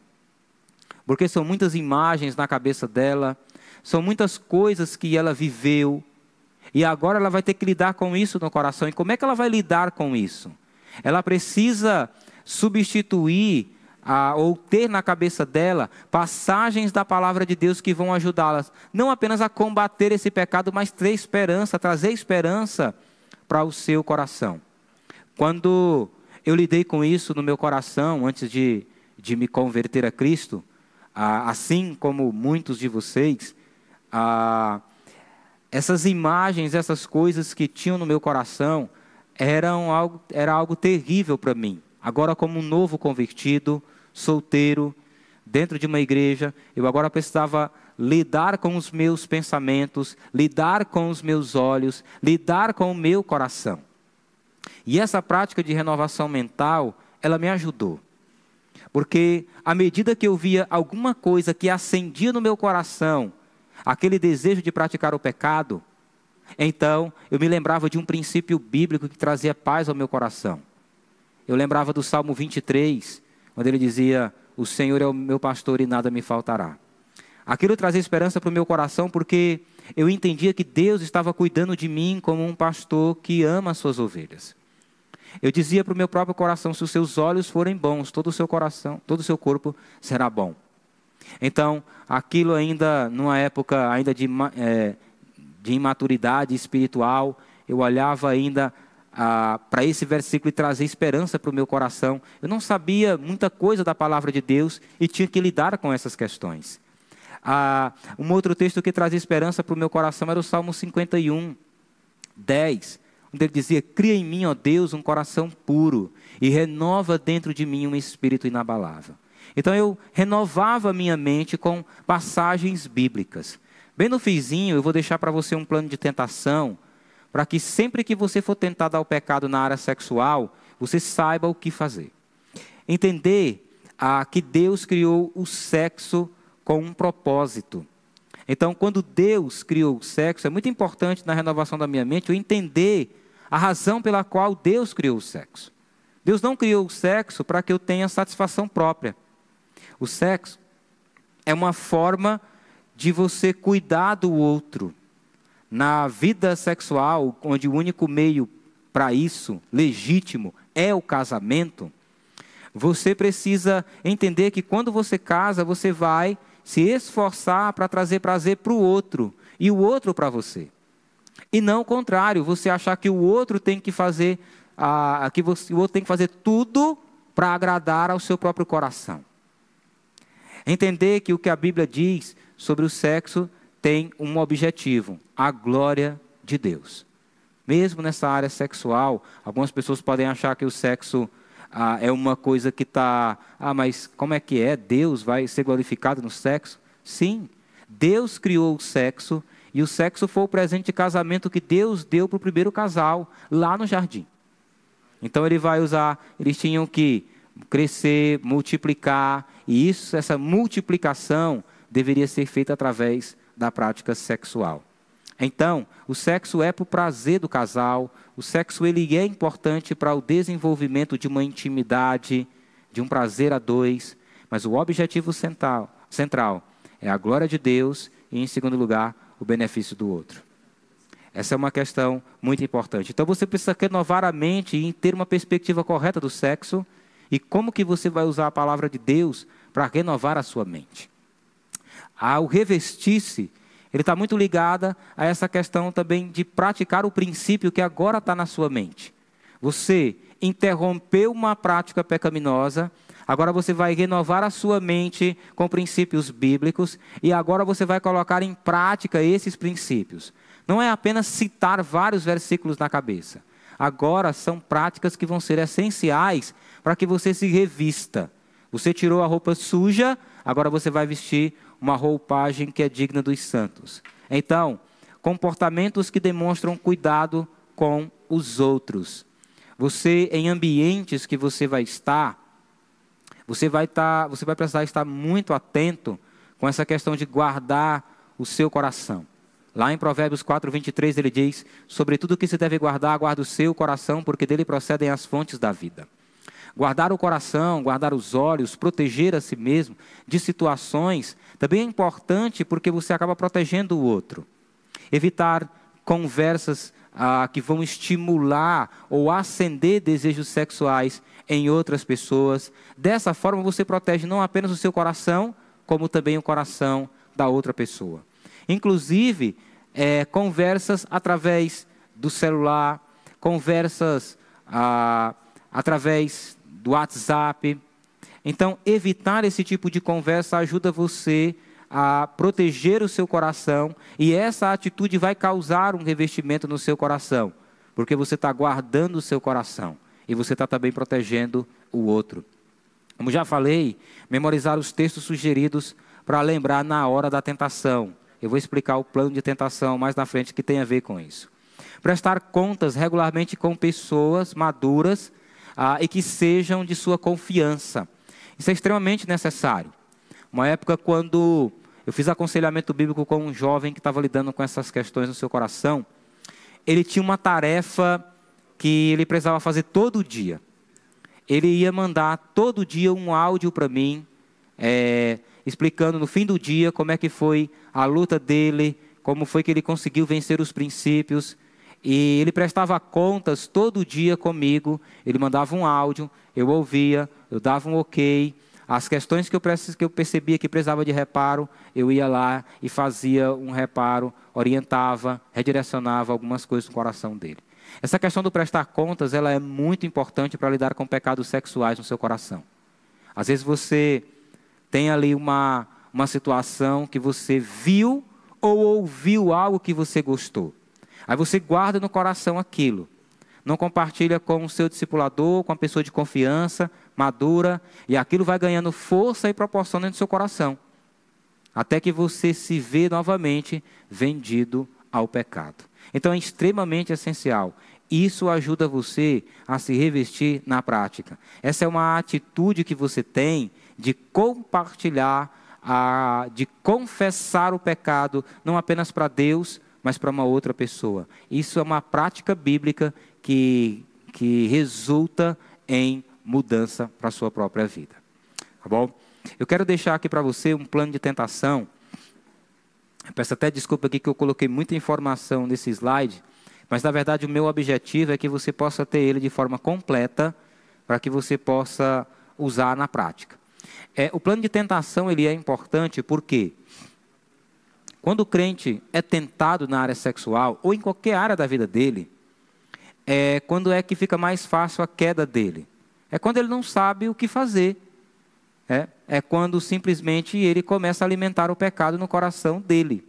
Porque são muitas imagens na cabeça dela, são muitas coisas que ela viveu, e agora ela vai ter que lidar com isso no coração. E como é que ela vai lidar com isso? Ela precisa substituir a, ou ter na cabeça dela passagens da palavra de Deus que vão ajudá-las, não apenas a combater esse pecado, mas ter esperança, trazer esperança para o seu coração. Quando eu lidei com isso no meu coração antes de, de me converter a Cristo, assim como muitos de vocês, essas imagens, essas coisas que tinham no meu coração, eram algo, era algo terrível para mim. Agora, como um novo convertido, solteiro, dentro de uma igreja, eu agora precisava lidar com os meus pensamentos, lidar com os meus olhos, lidar com o meu coração. E essa prática de renovação mental, ela me ajudou. Porque à medida que eu via alguma coisa que acendia no meu coração, aquele desejo de praticar o pecado, então eu me lembrava de um princípio bíblico que trazia paz ao meu coração. Eu lembrava do Salmo 23, quando ele dizia: O Senhor é o meu pastor e nada me faltará. Aquilo trazia esperança para o meu coração porque eu entendia que Deus estava cuidando de mim como um pastor que ama as suas ovelhas. Eu dizia para o meu próprio coração: se os seus olhos forem bons, todo o seu coração, todo o seu corpo será bom. Então, aquilo ainda, numa época ainda de, é, de imaturidade espiritual, eu olhava ainda ah, para esse versículo e trazer esperança para o meu coração. Eu não sabia muita coisa da palavra de Deus e tinha que lidar com essas questões. Ah, um outro texto que trazia esperança para o meu coração era o Salmo 51, 10, onde ele dizia: Cria em mim, ó Deus, um coração puro e renova dentro de mim um espírito inabalável. Então eu renovava minha mente com passagens bíblicas. Bem no fizinho, eu vou deixar para você um plano de tentação para que sempre que você for tentado ao pecado na área sexual, você saiba o que fazer. Entender ah, que Deus criou o sexo com um propósito. Então, quando Deus criou o sexo, é muito importante na renovação da minha mente eu entender a razão pela qual Deus criou o sexo. Deus não criou o sexo para que eu tenha satisfação própria. O sexo é uma forma de você cuidar do outro na vida sexual, onde o único meio para isso, legítimo, é o casamento, você precisa entender que quando você casa, você vai se esforçar para trazer prazer para o outro e o outro para você. E não o contrário, você achar que o outro tem que fazer, a, que você, o outro tem que fazer tudo para agradar ao seu próprio coração. Entender que o que a Bíblia diz sobre o sexo tem um objetivo: a glória de Deus. mesmo nessa área sexual. Algumas pessoas podem achar que o sexo ah, é uma coisa que está. Ah, mas como é que é? Deus vai ser glorificado no sexo? Sim, Deus criou o sexo e o sexo foi o presente de casamento que Deus deu para o primeiro casal lá no jardim. Então ele vai usar, eles tinham que crescer, multiplicar, e isso, essa multiplicação deveria ser feita através da prática sexual. Então, o sexo é para o prazer do casal, o sexo ele é importante para o desenvolvimento de uma intimidade, de um prazer a dois, mas o objetivo central, central é a glória de Deus e, em segundo lugar, o benefício do outro. Essa é uma questão muito importante. Então você precisa renovar a mente e ter uma perspectiva correta do sexo e como que você vai usar a palavra de Deus para renovar a sua mente. Ao revestir-se, ele está muito ligado a essa questão também de praticar o princípio que agora está na sua mente. Você interrompeu uma prática pecaminosa, agora você vai renovar a sua mente com princípios bíblicos e agora você vai colocar em prática esses princípios. Não é apenas citar vários versículos na cabeça. Agora são práticas que vão ser essenciais para que você se revista. Você tirou a roupa suja, agora você vai vestir uma roupagem que é digna dos santos. Então, comportamentos que demonstram cuidado com os outros. Você em ambientes que você vai estar, você vai estar, tá, você vai precisar estar muito atento com essa questão de guardar o seu coração. Lá em Provérbios 4, 23, ele diz: Sobre tudo que se deve guardar, guarda o seu coração, porque dele procedem as fontes da vida. Guardar o coração, guardar os olhos, proteger a si mesmo de situações, também é importante porque você acaba protegendo o outro. Evitar conversas ah, que vão estimular ou acender desejos sexuais em outras pessoas. Dessa forma, você protege não apenas o seu coração, como também o coração da outra pessoa. Inclusive, é, conversas através do celular, conversas ah, através do WhatsApp. Então, evitar esse tipo de conversa ajuda você a proteger o seu coração e essa atitude vai causar um revestimento no seu coração, porque você está guardando o seu coração e você está também protegendo o outro. Como já falei, memorizar os textos sugeridos para lembrar na hora da tentação. Eu vou explicar o plano de tentação mais na frente que tem a ver com isso. Prestar contas regularmente com pessoas maduras ah, e que sejam de sua confiança. Isso é extremamente necessário. Uma época quando eu fiz aconselhamento bíblico com um jovem que estava lidando com essas questões no seu coração, ele tinha uma tarefa que ele precisava fazer todo dia. Ele ia mandar todo dia um áudio para mim, é, explicando no fim do dia como é que foi a luta dele, como foi que ele conseguiu vencer os princípios. E ele prestava contas todo dia comigo, ele mandava um áudio, eu ouvia, eu dava um ok. As questões que eu, que eu percebia que precisava de reparo, eu ia lá e fazia um reparo, orientava, redirecionava algumas coisas no coração dele. Essa questão do prestar contas, ela é muito importante para lidar com pecados sexuais no seu coração. Às vezes você tem ali uma, uma situação que você viu ou ouviu algo que você gostou. Aí você guarda no coração aquilo. Não compartilha com o seu discipulador, com a pessoa de confiança, madura, e aquilo vai ganhando força e proporção dentro do seu coração. Até que você se vê novamente vendido ao pecado. Então é extremamente essencial. Isso ajuda você a se revestir na prática. Essa é uma atitude que você tem de compartilhar, a, de confessar o pecado, não apenas para Deus, mas para uma outra pessoa. Isso é uma prática bíblica que, que resulta em mudança para a sua própria vida. Tá bom? Eu quero deixar aqui para você um plano de tentação. Eu peço até desculpa aqui que eu coloquei muita informação nesse slide, mas na verdade o meu objetivo é que você possa ter ele de forma completa, para que você possa usar na prática. É, o plano de tentação ele é importante porque quando o crente é tentado na área sexual ou em qualquer área da vida dele, é quando é que fica mais fácil a queda dele. É quando ele não sabe o que fazer. É, é quando simplesmente ele começa a alimentar o pecado no coração dele.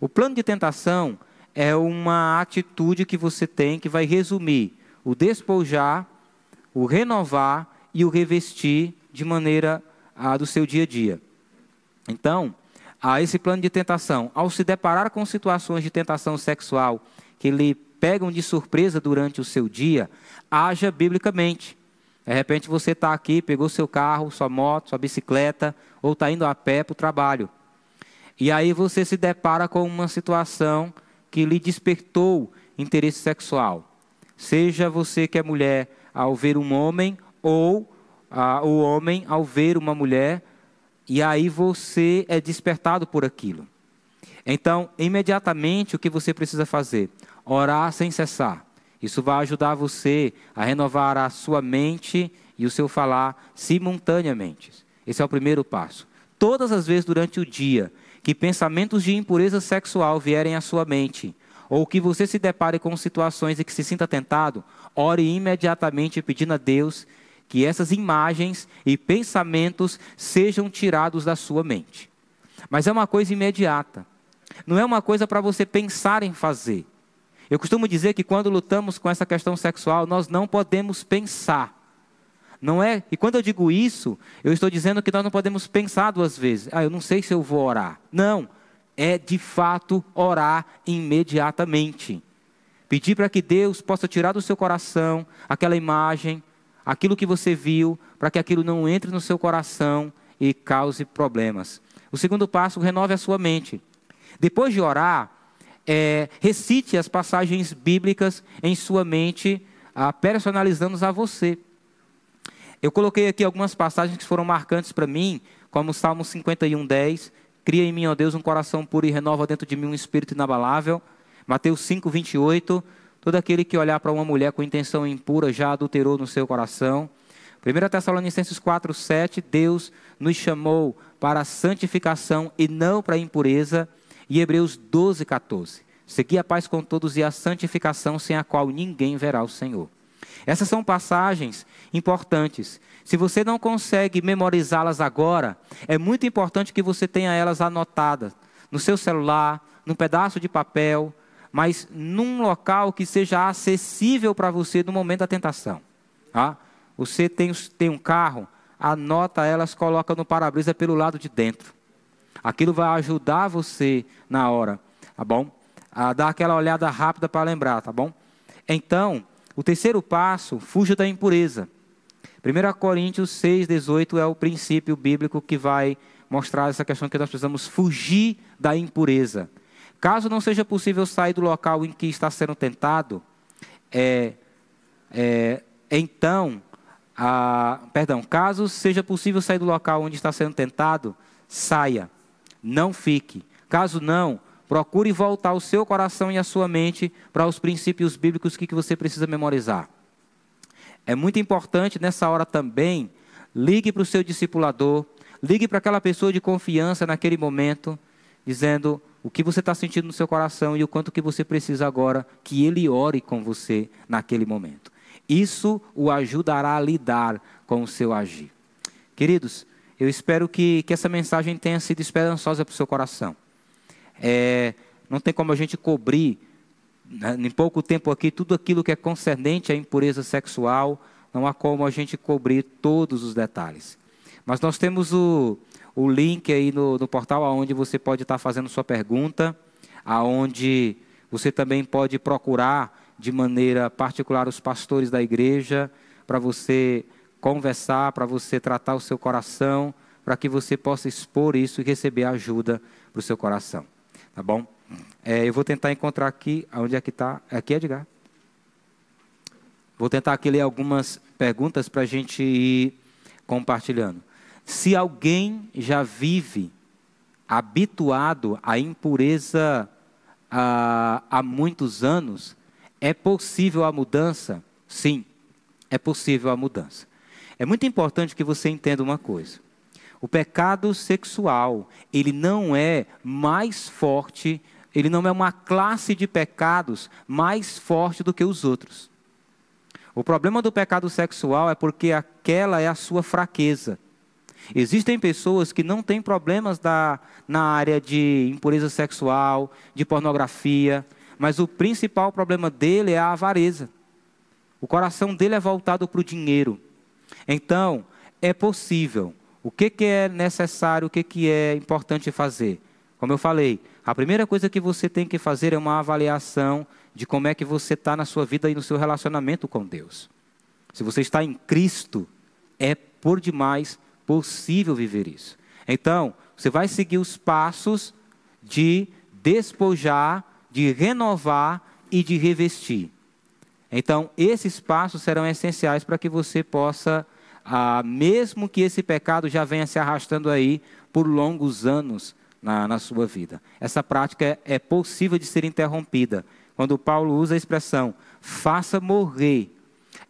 O plano de tentação é uma atitude que você tem que vai resumir o despojar, o renovar e o revestir de maneira do seu dia a dia. Então, a esse plano de tentação, ao se deparar com situações de tentação sexual que lhe pegam de surpresa durante o seu dia, haja biblicamente. De repente você está aqui, pegou seu carro, sua moto, sua bicicleta, ou está indo a pé para o trabalho. E aí você se depara com uma situação que lhe despertou interesse sexual. Seja você que é mulher ao ver um homem, ou ah, o homem ao ver uma mulher, e aí você é despertado por aquilo. Então, imediatamente, o que você precisa fazer? Orar sem cessar. Isso vai ajudar você a renovar a sua mente e o seu falar simultaneamente. Esse é o primeiro passo. Todas as vezes durante o dia que pensamentos de impureza sexual vierem à sua mente, ou que você se depare com situações e que se sinta tentado, ore imediatamente pedindo a Deus que essas imagens e pensamentos sejam tirados da sua mente. Mas é uma coisa imediata. Não é uma coisa para você pensar em fazer. Eu costumo dizer que quando lutamos com essa questão sexual, nós não podemos pensar. Não é? E quando eu digo isso, eu estou dizendo que nós não podemos pensar duas vezes. Ah, eu não sei se eu vou orar. Não. É de fato orar imediatamente. Pedir para que Deus possa tirar do seu coração aquela imagem, aquilo que você viu, para que aquilo não entre no seu coração e cause problemas. O segundo passo, renove a sua mente. Depois de orar, é, recite as passagens bíblicas em sua mente, ah, personalizando-as a você. Eu coloquei aqui algumas passagens que foram marcantes para mim, como o Salmo 51, 10. Cria em mim, ó Deus, um coração puro e renova dentro de mim um espírito inabalável. Mateus 5, 28. Todo aquele que olhar para uma mulher com intenção impura já adulterou no seu coração. 1 Tessalonicenses 4, 7, Deus nos chamou para a santificação e não para a impureza. E Hebreus 12, 14. Segui a paz com todos e a santificação sem a qual ninguém verá o Senhor. Essas são passagens importantes. Se você não consegue memorizá-las agora, é muito importante que você tenha elas anotadas no seu celular, num pedaço de papel, mas num local que seja acessível para você no momento da tentação. Tá? Você tem, tem um carro, anota elas, coloca no para-brisa pelo lado de dentro. Aquilo vai ajudar você na hora, tá bom? A dar aquela olhada rápida para lembrar, tá bom? Então, o terceiro passo, fuja da impureza. 1 Coríntios 6, 18 é o princípio bíblico que vai mostrar essa questão que nós precisamos fugir da impureza. Caso não seja possível sair do local em que está sendo tentado, é, é, então, a, perdão, caso seja possível sair do local onde está sendo tentado, saia, não fique. Caso não, procure voltar o seu coração e a sua mente para os princípios bíblicos que, você precisa memorizar. É muito importante nessa hora também, ligue para o seu discipulador, ligue para aquela pessoa de confiança naquele momento, dizendo: o que você está sentindo no seu coração e o quanto que você precisa agora que Ele ore com você naquele momento. Isso o ajudará a lidar com o seu agir. Queridos, eu espero que, que essa mensagem tenha sido esperançosa para o seu coração. É, não tem como a gente cobrir, né, em pouco tempo aqui, tudo aquilo que é concernente à impureza sexual, não há como a gente cobrir todos os detalhes. Mas nós temos o, o link aí no, no portal onde você pode estar fazendo sua pergunta, aonde você também pode procurar de maneira particular os pastores da igreja para você conversar, para você tratar o seu coração, para que você possa expor isso e receber ajuda para o seu coração. Tá bom? É, eu vou tentar encontrar aqui, onde é que está? Aqui, Edgar? Vou tentar aqui ler algumas perguntas para a gente ir compartilhando. Se alguém já vive habituado à impureza há, há muitos anos, é possível a mudança? Sim, é possível a mudança. É muito importante que você entenda uma coisa. O pecado sexual, ele não é mais forte, ele não é uma classe de pecados mais forte do que os outros. O problema do pecado sexual é porque aquela é a sua fraqueza. Existem pessoas que não têm problemas da, na área de impureza sexual, de pornografia, mas o principal problema dele é a avareza. O coração dele é voltado para o dinheiro. Então, é possível. O que, que é necessário, o que, que é importante fazer? Como eu falei, a primeira coisa que você tem que fazer é uma avaliação de como é que você está na sua vida e no seu relacionamento com Deus. Se você está em Cristo, é por demais possível viver isso. Então, você vai seguir os passos de despojar, de renovar e de revestir. Então, esses passos serão essenciais para que você possa, ah, mesmo que esse pecado já venha se arrastando aí por longos anos na, na sua vida. Essa prática é, é possível de ser interrompida. Quando Paulo usa a expressão faça morrer,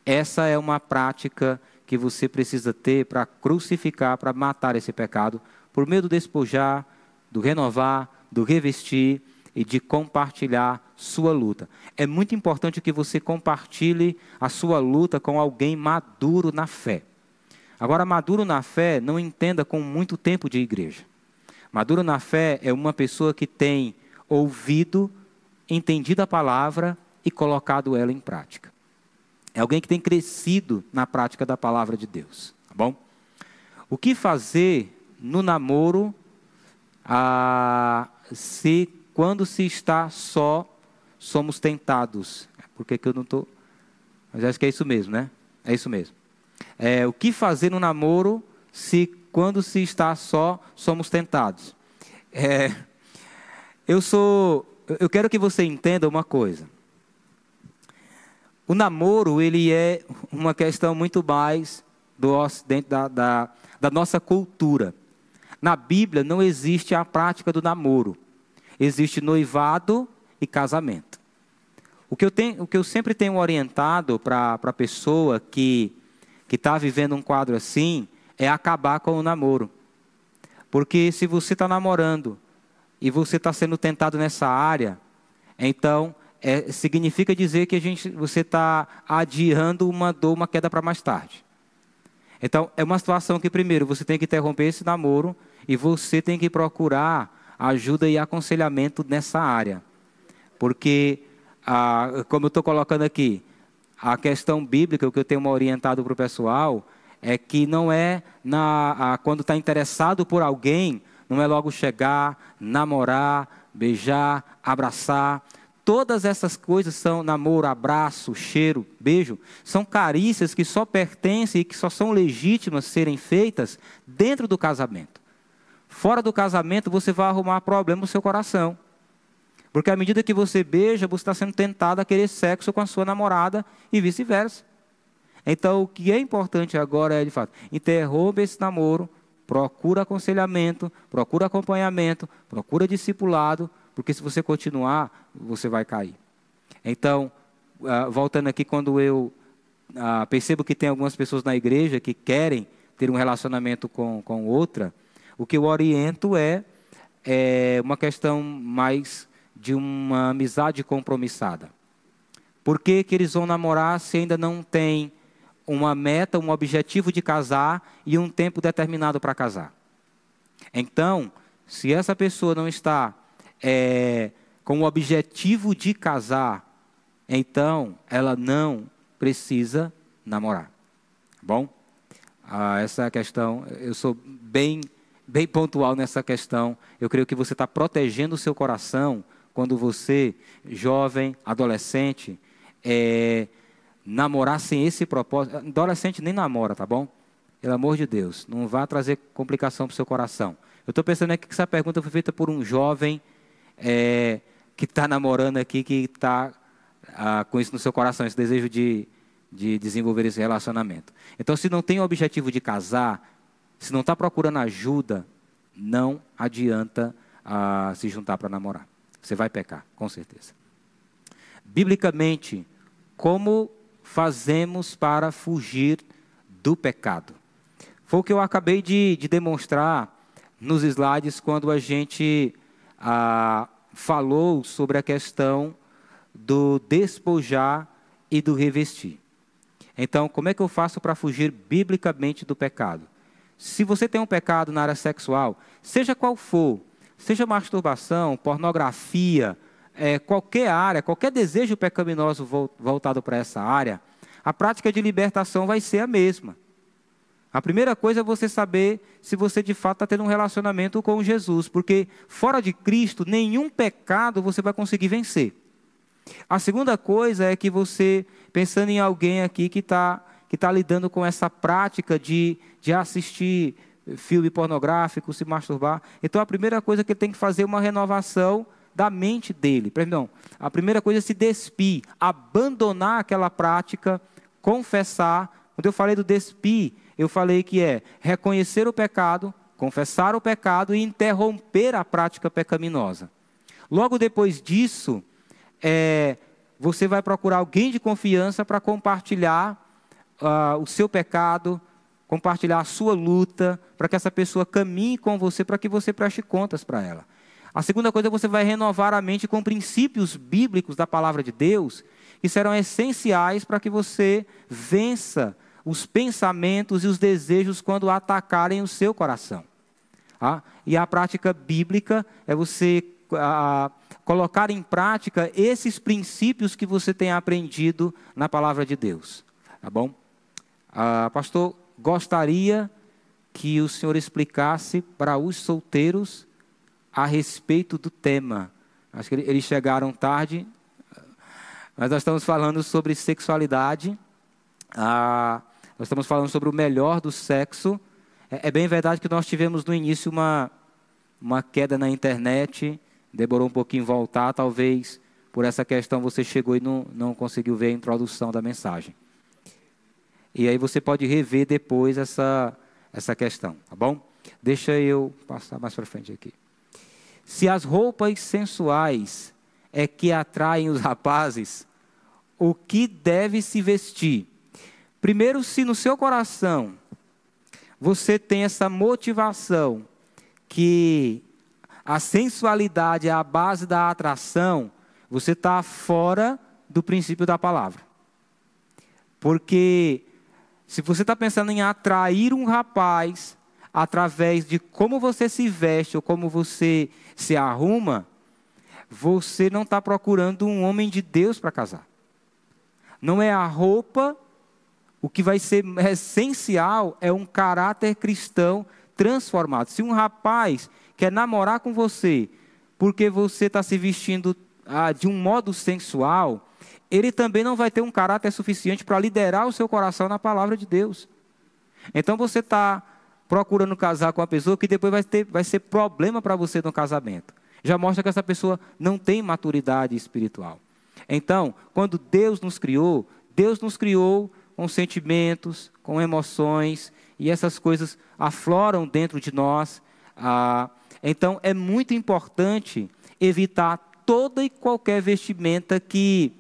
essa é uma prática que você precisa ter para crucificar, para matar esse pecado, por meio do despojar, do renovar, do revestir e de compartilhar sua luta. É muito importante que você compartilhe a sua luta com alguém maduro na fé. Agora, maduro na fé, não entenda com muito tempo de igreja. Maduro na fé é uma pessoa que tem ouvido, entendido a palavra e colocado ela em prática. É alguém que tem crescido na prática da palavra de Deus, tá bom? O que fazer no namoro ah, se quando se está só somos tentados. Por que, que eu não estou. Mas acho que é isso mesmo, né? É isso mesmo. É, o que fazer no namoro se quando se está só somos tentados? É, eu sou. Eu quero que você entenda uma coisa. O namoro ele é uma questão muito mais do dentro da, da, da nossa cultura. Na Bíblia não existe a prática do namoro. Existe noivado e casamento. O que eu, tenho, o que eu sempre tenho orientado para a pessoa que está vivendo um quadro assim é acabar com o namoro. Porque se você está namorando e você está sendo tentado nessa área, então é, significa dizer que a gente, você está adiando uma dor, uma queda para mais tarde. Então é uma situação que primeiro você tem que interromper esse namoro e você tem que procurar ajuda e aconselhamento nessa área. Porque, ah, como eu estou colocando aqui, a questão bíblica, o que eu tenho orientado para o pessoal, é que não é na, quando está interessado por alguém, não é logo chegar, namorar, beijar, abraçar. Todas essas coisas são namoro, abraço, cheiro, beijo, são carícias que só pertencem e que só são legítimas serem feitas dentro do casamento. Fora do casamento, você vai arrumar problema no seu coração. Porque à medida que você beija, você está sendo tentado a querer sexo com a sua namorada e vice-versa. Então, o que é importante agora é, de fato, interrompa esse namoro, procura aconselhamento, procura acompanhamento, procura discipulado, porque se você continuar, você vai cair. Então, uh, voltando aqui, quando eu uh, percebo que tem algumas pessoas na igreja que querem ter um relacionamento com, com outra, o que eu oriento é, é uma questão mais de uma amizade compromissada. Por que, que eles vão namorar se ainda não tem uma meta, um objetivo de casar e um tempo determinado para casar? Então, se essa pessoa não está é, com o objetivo de casar, então ela não precisa namorar. Bom? Ah, essa é questão. Eu sou bem, bem pontual nessa questão. Eu creio que você está protegendo o seu coração quando você, jovem, adolescente, é, namorar sem esse propósito. Adolescente nem namora, tá bom? Pelo amor de Deus, não vá trazer complicação para o seu coração. Eu estou pensando aqui que essa pergunta foi feita por um jovem é, que está namorando aqui, que está ah, com isso no seu coração, esse desejo de, de desenvolver esse relacionamento. Então, se não tem o objetivo de casar, se não está procurando ajuda, não adianta ah, se juntar para namorar. Você vai pecar, com certeza. Biblicamente, como fazemos para fugir do pecado? Foi o que eu acabei de, de demonstrar nos slides quando a gente ah, falou sobre a questão do despojar e do revestir. Então, como é que eu faço para fugir biblicamente do pecado? Se você tem um pecado na área sexual, seja qual for, seja masturbação, pornografia, é, qualquer área, qualquer desejo pecaminoso voltado para essa área, a prática de libertação vai ser a mesma. A primeira coisa é você saber se você de fato está tendo um relacionamento com Jesus, porque fora de Cristo, nenhum pecado você vai conseguir vencer. A segunda coisa é que você, pensando em alguém aqui que está que tá lidando com essa prática de, de assistir filme pornográfico, se masturbar, então a primeira coisa que ele tem que fazer é uma renovação da mente dele. Perdão, a primeira coisa é se despir, abandonar aquela prática, confessar. Quando eu falei do despir, eu falei que é reconhecer o pecado, confessar o pecado e interromper a prática pecaminosa. Logo depois disso, é, você vai procurar alguém de confiança para compartilhar uh, o seu pecado, compartilhar a sua luta, para que essa pessoa caminhe com você, para que você preste contas para ela. A segunda coisa, você vai renovar a mente com princípios bíblicos da palavra de Deus, que serão essenciais para que você vença os pensamentos e os desejos quando atacarem o seu coração. Ah, e a prática bíblica é você a, colocar em prática esses princípios que você tem aprendido na palavra de Deus. Tá bom? Ah, pastor, gostaria que o senhor explicasse para os solteiros a respeito do tema. Acho que eles chegaram tarde, mas nós estamos falando sobre sexualidade. Ah, nós estamos falando sobre o melhor do sexo. É, é, bem verdade que nós tivemos no início uma, uma queda na internet, demorou um pouquinho voltar, talvez por essa questão você chegou e não, não conseguiu ver a introdução da mensagem. E aí você pode rever depois essa, essa questão, tá bom? Deixa eu passar mais para frente aqui. Se as roupas sensuais é que atraem os rapazes, o que deve se vestir? Primeiro, se no seu coração você tem essa motivação que a sensualidade é a base da atração, você está fora do princípio da palavra. Porque se você está pensando em atrair um rapaz através de como você se veste ou como você se arruma, você não está procurando um homem de Deus para casar. Não é a roupa, o que vai ser essencial é um caráter cristão transformado. Se um rapaz quer namorar com você porque você está se vestindo ah, de um modo sensual, ele também não vai ter um caráter suficiente para liderar o seu coração na palavra de Deus. Então você está procurando casar com uma pessoa que depois vai, ter, vai ser problema para você no casamento. Já mostra que essa pessoa não tem maturidade espiritual. Então, quando Deus nos criou, Deus nos criou com sentimentos, com emoções, e essas coisas afloram dentro de nós. Ah, então, é muito importante evitar toda e qualquer vestimenta que,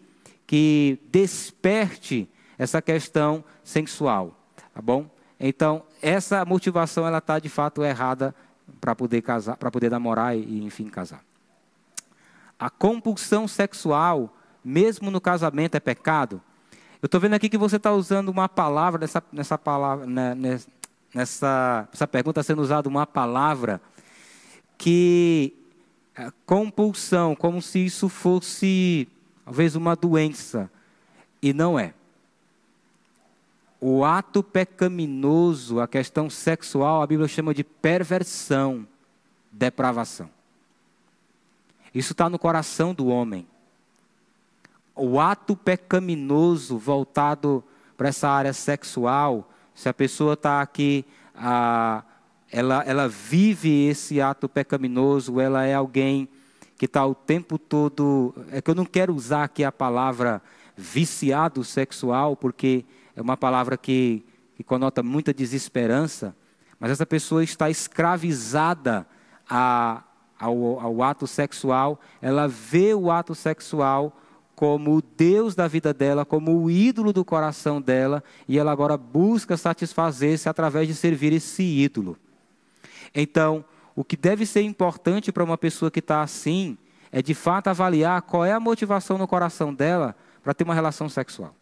que desperte essa questão sensual, tá bom? Então, essa motivação ela está de fato errada para poder casar, para poder namorar e, enfim, casar. A compulsão sexual, mesmo no casamento, é pecado. Eu estou vendo aqui que você está usando uma palavra nessa, nessa palavra, né, nessa, nessa pergunta sendo usada uma palavra que é, compulsão, como se isso fosse talvez uma doença, e não é o ato pecaminoso, a questão sexual, a Bíblia chama de perversão, depravação. Isso está no coração do homem. O ato pecaminoso voltado para essa área sexual, se a pessoa está aqui, ah, ela, ela vive esse ato pecaminoso, ela é alguém que está o tempo todo. É que eu não quero usar aqui a palavra viciado sexual, porque é uma palavra que, que conota muita desesperança, mas essa pessoa está escravizada a, ao, ao ato sexual, ela vê o ato sexual como o Deus da vida dela, como o ídolo do coração dela, e ela agora busca satisfazer-se através de servir esse ídolo. Então, o que deve ser importante para uma pessoa que está assim é de fato avaliar qual é a motivação no coração dela para ter uma relação sexual.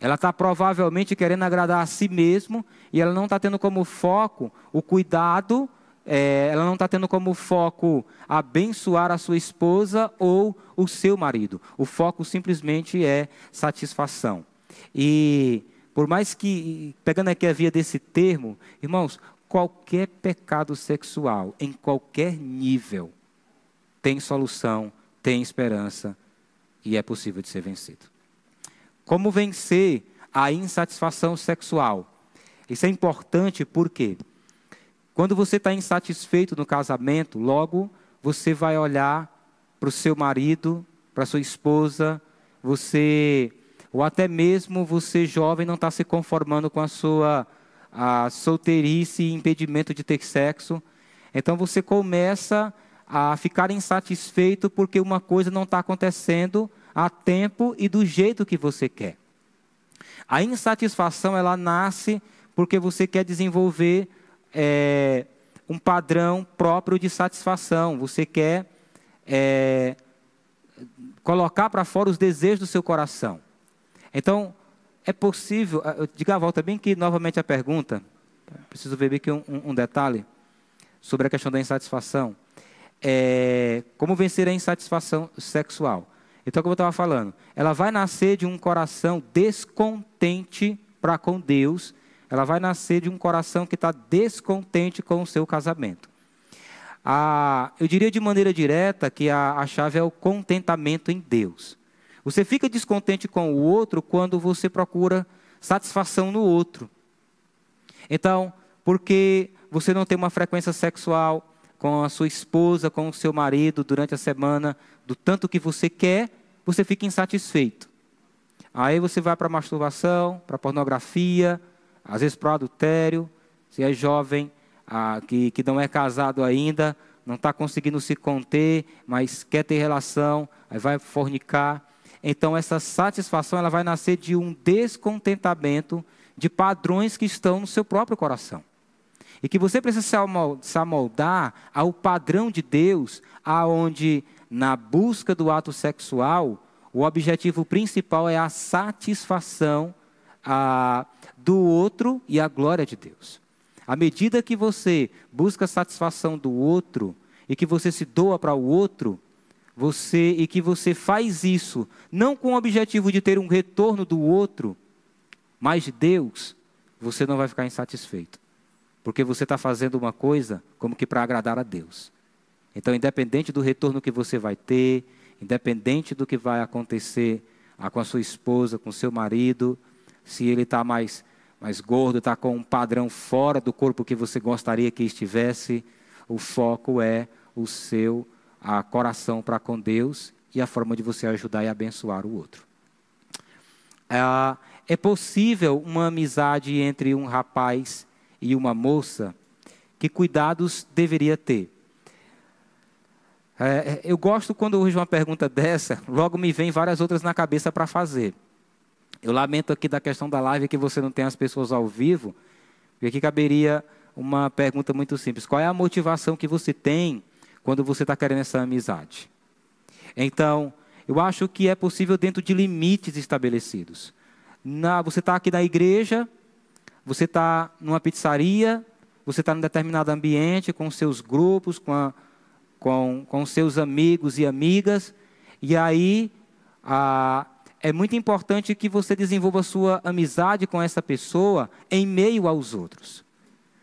Ela está provavelmente querendo agradar a si mesmo e ela não está tendo como foco o cuidado é, ela não está tendo como foco abençoar a sua esposa ou o seu marido. O foco simplesmente é satisfação. E por mais que, pegando aqui a via desse termo, irmãos, qualquer pecado sexual, em qualquer nível, tem solução, tem esperança e é possível de ser vencido. Como vencer a insatisfação sexual? Isso é importante porque quando você está insatisfeito no casamento, logo você vai olhar para o seu marido, para sua esposa, você, ou até mesmo você jovem não está se conformando com a sua a solteirice e impedimento de ter sexo. Então você começa a ficar insatisfeito porque uma coisa não está acontecendo a tempo e do jeito que você quer. A insatisfação ela nasce porque você quer desenvolver é, um padrão próprio de satisfação. Você quer é, colocar para fora os desejos do seu coração. Então, é possível. Ah, diga a volta bem que novamente a pergunta. Preciso ver aqui um, um detalhe sobre a questão da insatisfação. É, como vencer a insatisfação sexual? Então, como eu estava falando, ela vai nascer de um coração descontente para com Deus ela vai nascer de um coração que está descontente com o seu casamento. A, eu diria de maneira direta que a, a chave é o contentamento em Deus. Você fica descontente com o outro quando você procura satisfação no outro. Então, porque você não tem uma frequência sexual com a sua esposa, com o seu marido durante a semana, do tanto que você quer, você fica insatisfeito. Aí você vai para masturbação, para pornografia, às vezes para adultério, se é jovem, ah, que, que não é casado ainda, não está conseguindo se conter, mas quer ter relação, aí vai fornicar. Então essa satisfação ela vai nascer de um descontentamento de padrões que estão no seu próprio coração. E que você precisa se amoldar ao padrão de Deus, aonde na busca do ato sexual, o objetivo principal é a satisfação a, do outro e a glória de Deus. À medida que você busca a satisfação do outro e que você se doa para o outro, você e que você faz isso não com o objetivo de ter um retorno do outro, mas de Deus, você não vai ficar insatisfeito, porque você está fazendo uma coisa como que para agradar a Deus. Então, independente do retorno que você vai ter, independente do que vai acontecer ah, com a sua esposa, com seu marido, se ele está mais, mais gordo, está com um padrão fora do corpo que você gostaria que estivesse, o foco é o seu a coração para com Deus e a forma de você ajudar e abençoar o outro. É, é possível uma amizade entre um rapaz e uma moça? Que cuidados deveria ter? É, eu gosto quando eu vejo uma pergunta dessa, logo me vem várias outras na cabeça para fazer. Eu lamento aqui da questão da live que você não tem as pessoas ao vivo, porque aqui caberia uma pergunta muito simples: qual é a motivação que você tem quando você está querendo essa amizade? Então, eu acho que é possível dentro de limites estabelecidos. Na, você está aqui na igreja, você está numa pizzaria, você está num determinado ambiente com seus grupos, com, a, com, com seus amigos e amigas, e aí a, é muito importante que você desenvolva sua amizade com essa pessoa em meio aos outros.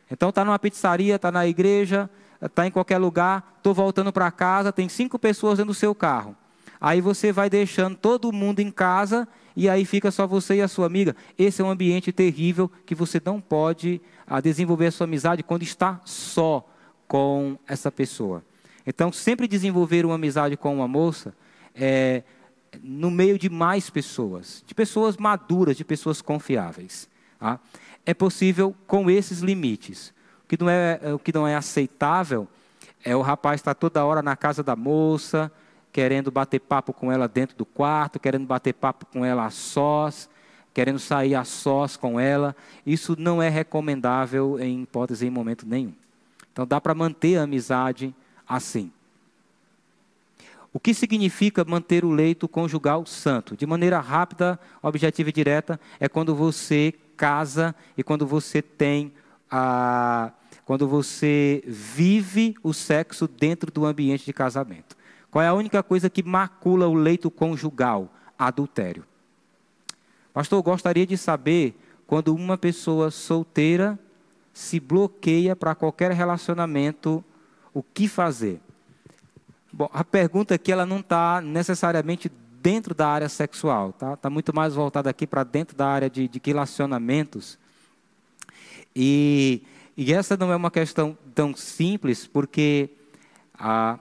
Então, está numa pizzaria, está na igreja, está em qualquer lugar, estou voltando para casa, tem cinco pessoas dentro do seu carro. Aí você vai deixando todo mundo em casa e aí fica só você e a sua amiga. Esse é um ambiente terrível que você não pode a, ah, desenvolver a sua amizade quando está só com essa pessoa. Então, sempre desenvolver uma amizade com uma moça é, no meio de mais pessoas, de pessoas maduras, de pessoas confiáveis. Tá? É possível com esses limites. Que não é, o que não é aceitável é o rapaz estar toda hora na casa da moça, querendo bater papo com ela dentro do quarto, querendo bater papo com ela a sós, querendo sair a sós com ela. Isso não é recomendável em hipótese em momento nenhum. Então dá para manter a amizade assim. O que significa manter o leito conjugal santo? De maneira rápida, objetiva e direta, é quando você casa e quando você tem ah, quando você vive o sexo dentro do ambiente de casamento. Qual é a única coisa que macula o leito conjugal? Adultério. Pastor, eu gostaria de saber quando uma pessoa solteira se bloqueia para qualquer relacionamento, o que fazer? Bom, a pergunta aqui ela não está necessariamente dentro da área sexual, tá? Está muito mais voltada aqui para dentro da área de, de relacionamentos. E, e, essa não é uma questão tão simples, porque ah,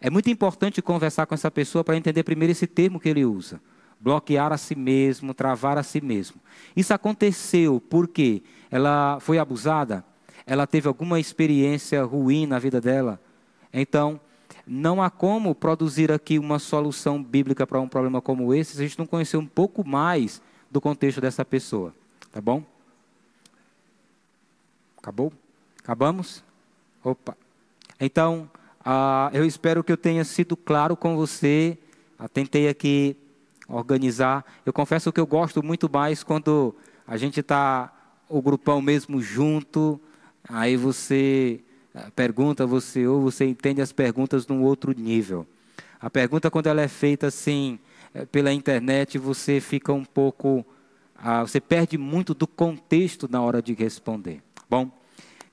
é muito importante conversar com essa pessoa para entender primeiro esse termo que ele usa. Bloquear a si mesmo, travar a si mesmo. Isso aconteceu porque ela foi abusada, ela teve alguma experiência ruim na vida dela. Então, não há como produzir aqui uma solução bíblica para um problema como esse se a gente não conhecer um pouco mais do contexto dessa pessoa. Tá bom? Acabou? Acabamos? Opa. Então, uh, eu espero que eu tenha sido claro com você. Uh, tentei aqui organizar. Eu confesso que eu gosto muito mais quando a gente está o grupão mesmo junto. Aí você pergunta, você ou você entende as perguntas num outro nível. A pergunta, quando ela é feita assim, eh, pela internet, você fica um pouco. Ah, você perde muito do contexto na hora de responder. Bom,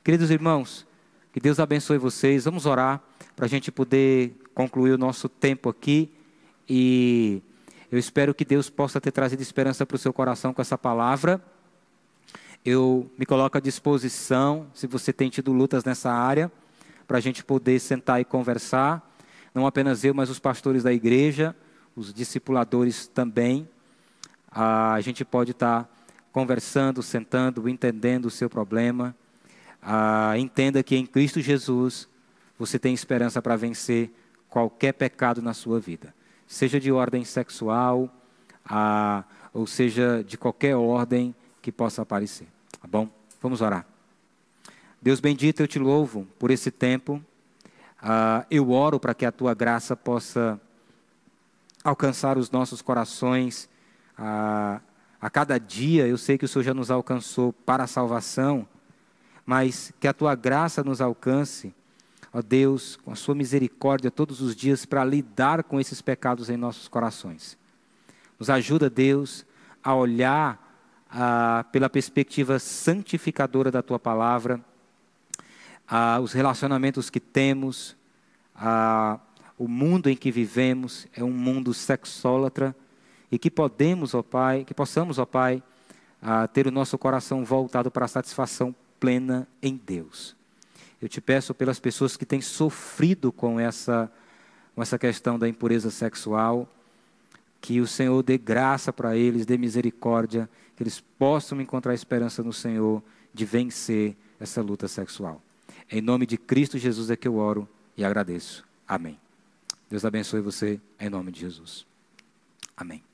queridos irmãos, que Deus abençoe vocês. Vamos orar para a gente poder concluir o nosso tempo aqui. E eu espero que Deus possa ter trazido esperança para o seu coração com essa palavra. Eu me coloco à disposição, se você tem tido lutas nessa área, para a gente poder sentar e conversar. Não apenas eu, mas os pastores da igreja, os discipuladores também. A gente pode estar tá conversando, sentando, entendendo o seu problema. Ah, entenda que em Cristo Jesus você tem esperança para vencer qualquer pecado na sua vida, seja de ordem sexual, ah, ou seja de qualquer ordem que possa aparecer. Tá bom? Vamos orar. Deus bendito, eu te louvo por esse tempo. Uh, eu oro para que a tua graça possa alcançar os nossos corações. Uh, a cada dia, eu sei que o Senhor já nos alcançou para a salvação, mas que a tua graça nos alcance, ó Deus, com a sua misericórdia todos os dias para lidar com esses pecados em nossos corações. Nos ajuda, Deus, a olhar pela perspectiva santificadora da tua palavra, os relacionamentos que temos, o mundo em que vivemos é um mundo sexólatra e que podemos, ó Pai, que possamos, ó Pai, ah, ter o nosso coração voltado para a satisfação plena em Deus. Eu te peço pelas pessoas que têm sofrido com essa, com essa questão da impureza sexual, que o Senhor dê graça para eles, dê misericórdia, que eles possam encontrar esperança no Senhor de vencer essa luta sexual. Em nome de Cristo Jesus é que eu oro e agradeço. Amém. Deus abençoe você em nome de Jesus. Amém.